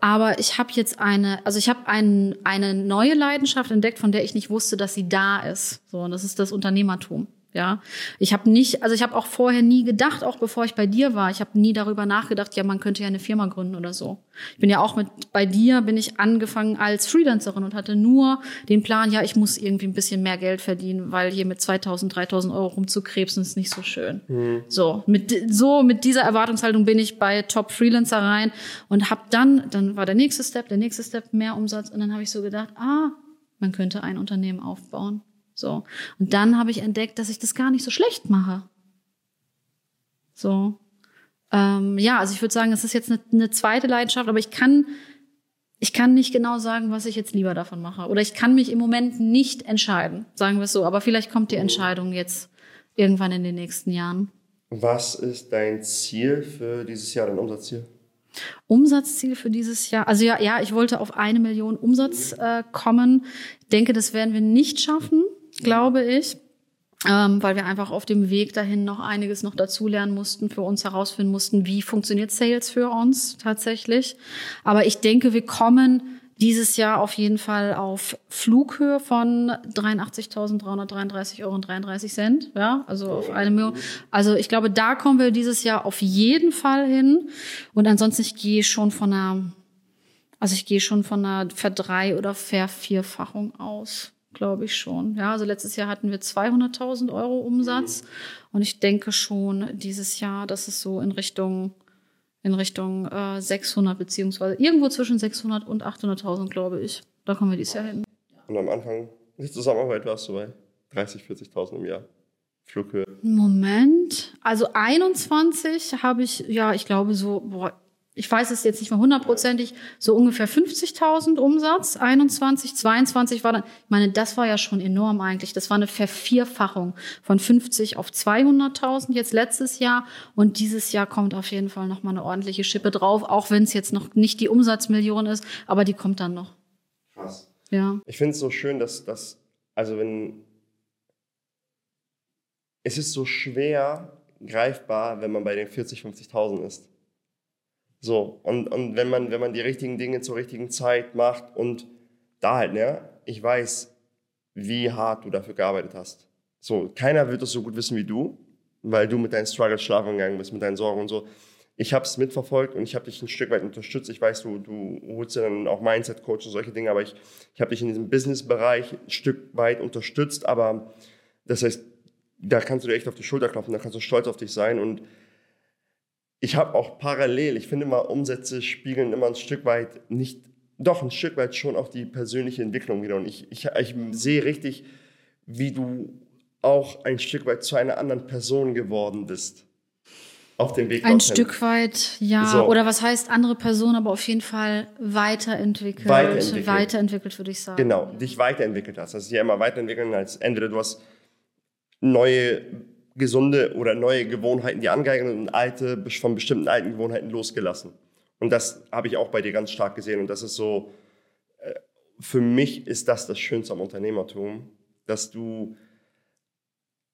Aber ich habe jetzt eine, also ich habe ein, eine neue Leidenschaft entdeckt, von der ich nicht wusste, dass sie da ist. So, und das ist das Unternehmertum. Ja, ich habe nicht, also ich habe auch vorher nie gedacht, auch bevor ich bei dir war, ich habe nie darüber nachgedacht, ja, man könnte ja eine Firma gründen oder so. Ich bin ja auch mit bei dir bin ich angefangen als Freelancerin und hatte nur den Plan, ja, ich muss irgendwie ein bisschen mehr Geld verdienen, weil hier mit 2000, 3000 Euro rumzukrebsen ist nicht so schön. So mit so mit dieser Erwartungshaltung bin ich bei Top Freelancer rein und habe dann, dann war der nächste Step, der nächste Step mehr Umsatz und dann habe ich so gedacht, ah, man könnte ein Unternehmen aufbauen. So. Und dann habe ich entdeckt, dass ich das gar nicht so schlecht mache. So. Ähm, ja, also ich würde sagen, es ist jetzt eine, eine zweite Leidenschaft, aber ich kann, ich kann nicht genau sagen, was ich jetzt lieber davon mache. Oder ich kann mich im Moment nicht entscheiden, sagen wir es so. Aber vielleicht kommt die Entscheidung jetzt irgendwann in den nächsten Jahren. Was ist dein Ziel für dieses Jahr, dein Umsatzziel? Umsatzziel für dieses Jahr. Also ja, ja, ich wollte auf eine Million Umsatz äh, kommen. Denke, das werden wir nicht schaffen, glaube ich. Ähm, weil wir einfach auf dem Weg dahin noch einiges noch dazulernen mussten, für uns herausfinden mussten, wie funktioniert Sales für uns tatsächlich. Aber ich denke, wir kommen dieses Jahr auf jeden Fall auf Flughöhe von 83.333 Euro und 33 Cent. Ja, also auf eine Million. Also ich glaube, da kommen wir dieses Jahr auf jeden Fall hin. Und ansonsten, ich gehe schon von einer Also ich gehe schon von einer Verdrei- oder Vervierfachung aus, glaube ich schon. Ja, also letztes Jahr hatten wir 200.000 Euro Umsatz und ich denke schon dieses Jahr, dass es so in Richtung in Richtung äh, 600 beziehungsweise irgendwo zwischen 600 und 800.000, glaube ich. Da kommen wir dieses Jahr hin. Und am Anfang der Zusammenarbeit warst du bei 30, 40.000 im Jahr. Flughöhe. Moment. Also 21 habe ich, ja, ich glaube so, boah, ich weiß es jetzt nicht mehr hundertprozentig, so ungefähr 50.000 Umsatz. 21, 22 war dann, ich meine, das war ja schon enorm eigentlich. Das war eine Vervierfachung von 50 auf 200.000 jetzt letztes Jahr. Und dieses Jahr kommt auf jeden Fall nochmal eine ordentliche Schippe drauf, auch wenn es jetzt noch nicht die Umsatzmillion ist, aber die kommt dann noch. Krass. Ja. Ich finde es so schön, dass das, also wenn, es ist so schwer greifbar, wenn man bei den 40, 50.000 ist. So, und, und wenn, man, wenn man die richtigen Dinge zur richtigen Zeit macht und da halt, ne, ich weiß, wie hart du dafür gearbeitet hast. So, keiner wird das so gut wissen wie du, weil du mit deinen Struggles schlafen gegangen bist, mit deinen Sorgen und so. Ich habe es mitverfolgt und ich habe dich ein Stück weit unterstützt. Ich weiß, du, du holst ja dann auch Mindset-Coach und solche Dinge, aber ich, ich habe dich in diesem Business-Bereich ein Stück weit unterstützt. Aber das heißt, da kannst du dir echt auf die Schulter klopfen, da kannst du stolz auf dich sein und ich habe auch parallel, ich finde immer, Umsätze spiegeln immer ein Stück weit nicht, doch ein Stück weit schon auch die persönliche Entwicklung wieder. Und ich, ich, ich sehe richtig, wie du auch ein Stück weit zu einer anderen Person geworden bist. Auf dem Weg Ein dorthin. Stück weit, ja. So. Oder was heißt andere Person, aber auf jeden Fall weiterentwickelt. Weiterentwickelt. Weiterentwickelt, würde ich sagen. Genau, dich weiterentwickelt hast. Das ist ja immer weiterentwickeln als entweder du hast neue gesunde oder neue Gewohnheiten dir angeeignet und alte von bestimmten alten Gewohnheiten losgelassen. Und das habe ich auch bei dir ganz stark gesehen. Und das ist so, äh, für mich ist das das Schönste am Unternehmertum, dass du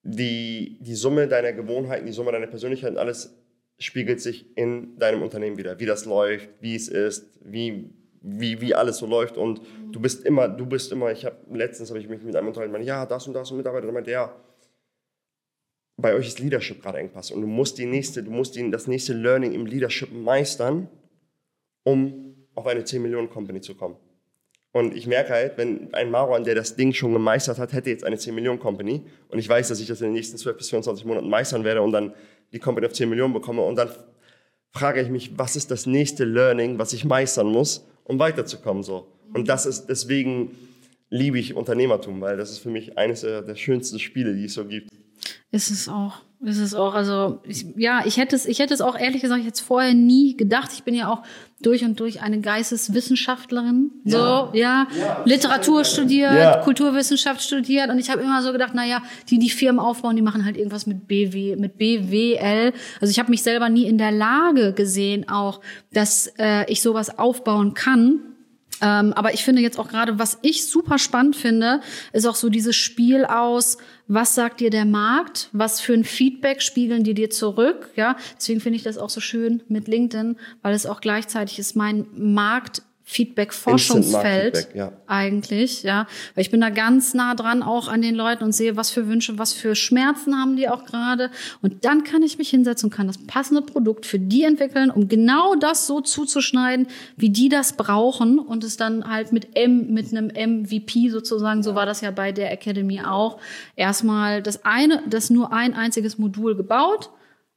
die, die Summe deiner Gewohnheiten, die Summe deiner Persönlichkeit, alles spiegelt sich in deinem Unternehmen wieder. Wie das läuft, wie es ist, wie, wie, wie alles so läuft. Und du bist immer, du bist immer, ich habe, letztens habe ich mich mit einem unterhalten, meinte, ja, das und das und Mitarbeiter, und meinte, ja, bei euch ist Leadership gerade Engpass und du musst die nächste, du musst die, das nächste Learning im Leadership meistern, um auf eine 10 Millionen Company zu kommen. Und ich merke halt, wenn ein Maron, der das Ding schon gemeistert hat, hätte jetzt eine 10 Millionen Company und ich weiß, dass ich das in den nächsten 12 bis 24 Monaten meistern werde und dann die Company auf 10 Millionen bekomme und dann frage ich mich, was ist das nächste Learning, was ich meistern muss, um weiterzukommen so. Und das ist deswegen liebe ich Unternehmertum, weil das ist für mich eines der schönsten Spiele, die es so gibt. Ist es auch. Ist es auch. Also, ich, ja, ich hätte es, ich hätte es auch ehrlich gesagt jetzt vorher nie gedacht. Ich bin ja auch durch und durch eine Geisteswissenschaftlerin. So, ja. Ja, Literatur studiert, Ja. Kulturwissenschaft studiert. Und ich habe immer so gedacht, na ja, die, die Firmen aufbauen, die machen halt irgendwas mit BW, mit BWL. Also ich habe mich selber nie in der Lage gesehen, auch, dass äh, ich sowas aufbauen kann. Ähm, aber ich finde jetzt auch gerade, was ich super spannend finde, ist auch so dieses Spiel aus, was sagt dir der Markt, was für ein Feedback spiegeln die dir zurück, ja. Deswegen finde ich das auch so schön mit LinkedIn, weil es auch gleichzeitig ist mein Markt Feedback-Forschungsfeld ja. eigentlich, ja. Weil ich bin da ganz nah dran auch an den Leuten und sehe, was für Wünsche, was für Schmerzen haben die auch gerade. Und dann kann ich mich hinsetzen und kann das passende Produkt für die entwickeln, um genau das so zuzuschneiden, wie die das brauchen und es dann halt mit M, mit einem MVP sozusagen, so war das ja bei der Academy auch, erstmal das eine, das nur ein einziges Modul gebaut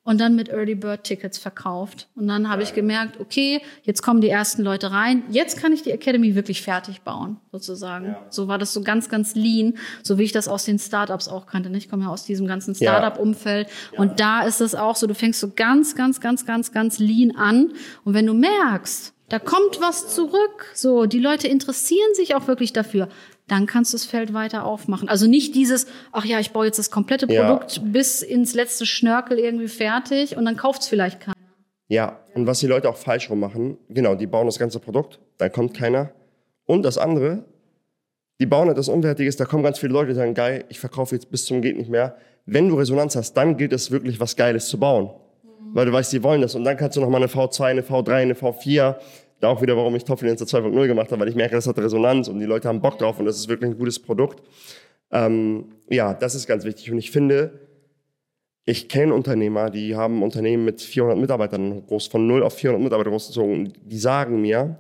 und dann mit Early Bird Tickets verkauft. Und dann habe ich gemerkt, okay, jetzt kommen die ersten Leute rein. Jetzt kann ich die Academy wirklich fertig bauen, sozusagen. Ja. So war das so ganz, ganz lean, so wie ich das aus den Startups auch kannte. Ich komme ja aus diesem ganzen Ja. Startup-Umfeld. Und da ist es auch so, du fängst so ganz, ganz, ganz, ganz, ganz lean an. Und wenn du merkst, da kommt was zurück, so, die Leute interessieren sich auch wirklich dafür, dann kannst du das Feld weiter aufmachen. Also nicht dieses, ach ja, ich baue jetzt das komplette Ja. Produkt bis ins letzte Schnörkel irgendwie fertig und dann kauft's vielleicht keiner. Ja, und was die Leute auch falsch rum machen, genau, die bauen das ganze Produkt, dann kommt keiner. Und das andere, die bauen etwas Unwertiges, da kommen ganz viele Leute, die sagen, geil, ich verkaufe jetzt bis zum geht nicht mehr. Wenn du Resonanz hast, dann gilt es wirklich, was Geiles zu bauen. Weil du weißt, die wollen das. Und dann kannst du noch mal eine V2, eine V3, eine V4, da auch wieder, warum ich Tofflinenzer 2.0 gemacht habe, weil ich merke, das hat Resonanz und die Leute haben Bock drauf und das ist wirklich ein gutes Produkt. Ähm, ja, das ist ganz wichtig. Und ich finde, ich kenne Unternehmer, die haben Unternehmen mit 400 Mitarbeitern groß, von 0 auf 400 Mitarbeiter großgezogen. Und die sagen mir,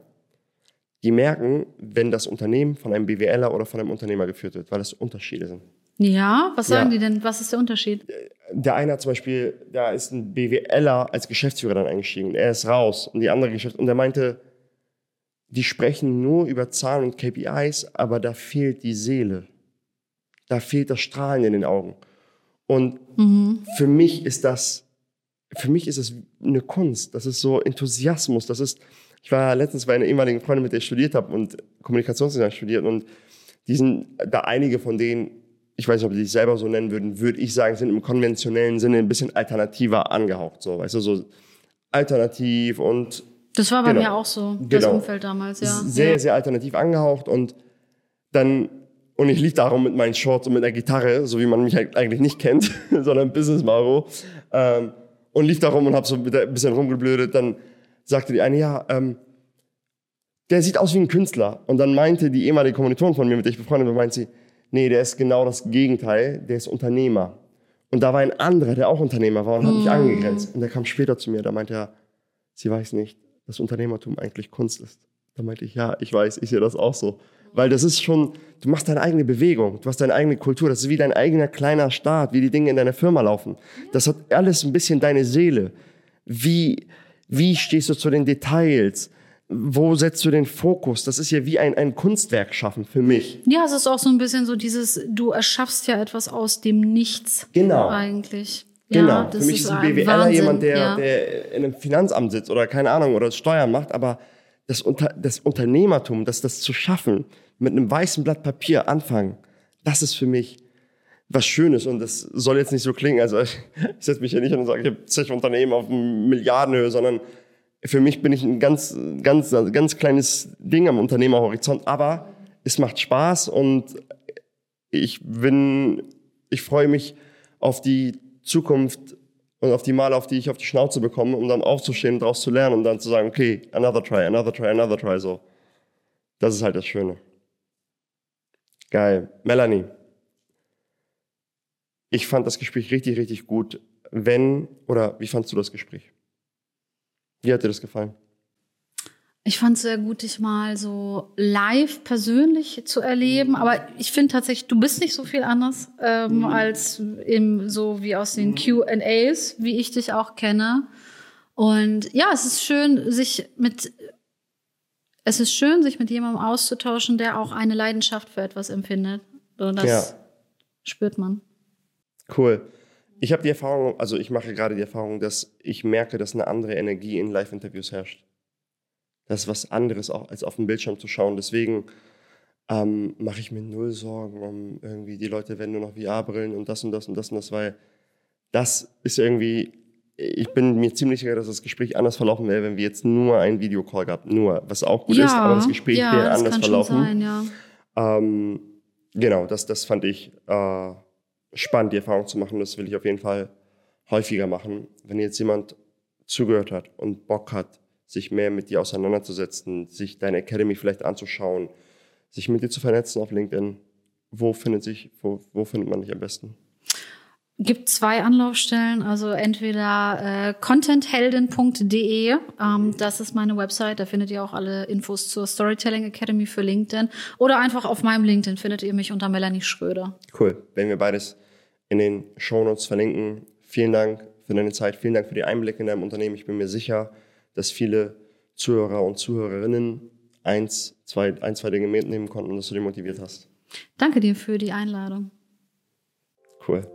die merken, wenn das Unternehmen von einem BWLer oder von einem Unternehmer geführt wird, weil das Unterschiede sind. Ja, was sagen Ja. die denn? Was ist der Unterschied? Der eine hat zum Beispiel, da ist ein BWLer als Geschäftsführer dann eingestiegen. Er ist raus und die andere Geschäft und der meinte, die sprechen nur über Zahlen und KPIs, aber da fehlt die Seele. Da fehlt das Strahlen in den Augen. Und für mich ist das, für mich ist es eine Kunst. Das ist so Enthusiasmus. Das ist, ich war letztens bei einer ehemaligen Freundin, mit der ich studiert habe und Kommunikationsdesign studiert und die sind da einige von denen, ich weiß nicht, ob die sich selber so nennen würden, würde ich sagen, sind im konventionellen Sinne ein bisschen alternativer angehaucht, so, weißt du, so alternativ und Das war bei Genau. mir auch so, das Genau. Umfeld damals, ja. sehr, sehr alternativ angehaucht und dann, und ich lief darum mit meinen Shorts und mit einer Gitarre, so wie man mich halt eigentlich nicht kennt, (laughs) sondern Business Maro, ähm, und lief darum und habe so ein bisschen rumgeblödet, dann sagte die eine, ja, ähm, der sieht aus wie ein Künstler. Und dann meinte die ehemalige Kommilitonin von mir, mit der ich befreundet war, meint sie, nee, der ist genau das Gegenteil, der ist Unternehmer. Und da war ein anderer, der auch Unternehmer war und hat mich angegrenzt. Und der kam später zu mir, da meinte er, sie weiß nicht, dass Unternehmertum eigentlich Kunst ist. Da meinte ich, ja, ich weiß, ich sehe das auch so. Weil das ist schon, du machst deine eigene Bewegung, du hast deine eigene Kultur, das ist wie dein eigener kleiner Staat, wie die Dinge in deiner Firma laufen. Das hat alles ein bisschen deine Seele. Wie, wie stehst du zu den Details? Wo setzt du den Fokus? Das ist ja wie ein, ein Kunstwerk schaffen für mich. Ja, es ist auch so ein bisschen so dieses, du erschaffst ja etwas aus dem Nichts. Genau. Eigentlich. Genau. Ja, für mich ist ein ein BWLer Wahnsinn, jemand, der, ja. der in einem Finanzamt sitzt oder keine Ahnung, oder Steuern macht, aber das, Unter das Unternehmertum, das, das zu schaffen, mit einem weißen Blatt Papier anfangen, das ist für mich was Schönes und das soll jetzt nicht so klingen, also ich, (laughs) ich setze mich hier nicht hin und sage, ich habe zig Unternehmen auf Milliardenhöhe, sondern für mich bin ich ein ganz, ganz, ganz kleines Ding am Unternehmerhorizont, aber es macht Spaß und ich bin, ich freue mich auf die Zukunft und auf die Male, auf die ich auf die Schnauze bekomme, um dann aufzustehen und daraus zu lernen und dann zu sagen, okay, another try, another try, another try, so. Das ist halt das Schöne. Geil. Melanie. Ich fand das Gespräch richtig, richtig gut. Wenn, oder wie fandst du das Gespräch? Wie hat dir das gefallen? Ich fand es sehr gut, dich mal so live persönlich zu erleben. Aber ich finde tatsächlich, du bist nicht so viel anders ähm, als im, so wie aus den QAs, wie ich dich auch kenne. Und ja, es ist schön, sich mit es ist schön, sich mit jemandem auszutauschen, der auch eine Leidenschaft für etwas empfindet. Und das Ja. spürt man. Cool. Ich habe die Erfahrung, also ich mache gerade die Erfahrung, dass ich merke, dass eine andere Energie in Live-Interviews herrscht. Das ist was anderes, auch als auf dem Bildschirm zu schauen. Deswegen ähm, mache ich mir null Sorgen um irgendwie die Leute, wenn nur noch VR-Brillen und das und das und das und das, weil das ist irgendwie, ich bin mir ziemlich sicher, dass das Gespräch anders verlaufen wäre, wenn wir jetzt nur einen Videocall gehabt. Nur, was auch gut ist, aber das Gespräch ja, wäre anders verlaufen. Sein, ja. Ähm, genau, das, das fand ich äh, spannend, die Erfahrung zu machen. Das will ich auf jeden Fall häufiger machen. Wenn jetzt jemand zugehört hat und Bock hat, sich mehr mit dir auseinanderzusetzen, sich deine Academy vielleicht anzuschauen, sich mit dir zu vernetzen auf LinkedIn, wo findet sich, wo, wo findet man dich am besten? gibt zwei Anlaufstellen, also entweder äh, contentheldin.de, ähm, das ist meine Website, da findet ihr auch alle Infos zur Storytelling Academy für LinkedIn oder einfach auf meinem LinkedIn findet ihr mich unter Melanie Schröder. Cool, wenn wir beides in den Shownotes verlinken. Vielen Dank für deine Zeit, vielen Dank für die Einblicke in deinem Unternehmen. Ich bin mir sicher, dass viele Zuhörer und Zuhörerinnen eins, zwei, ein, zwei Dinge mitnehmen konnten und dass du die motiviert hast. Danke dir für die Einladung. Cool.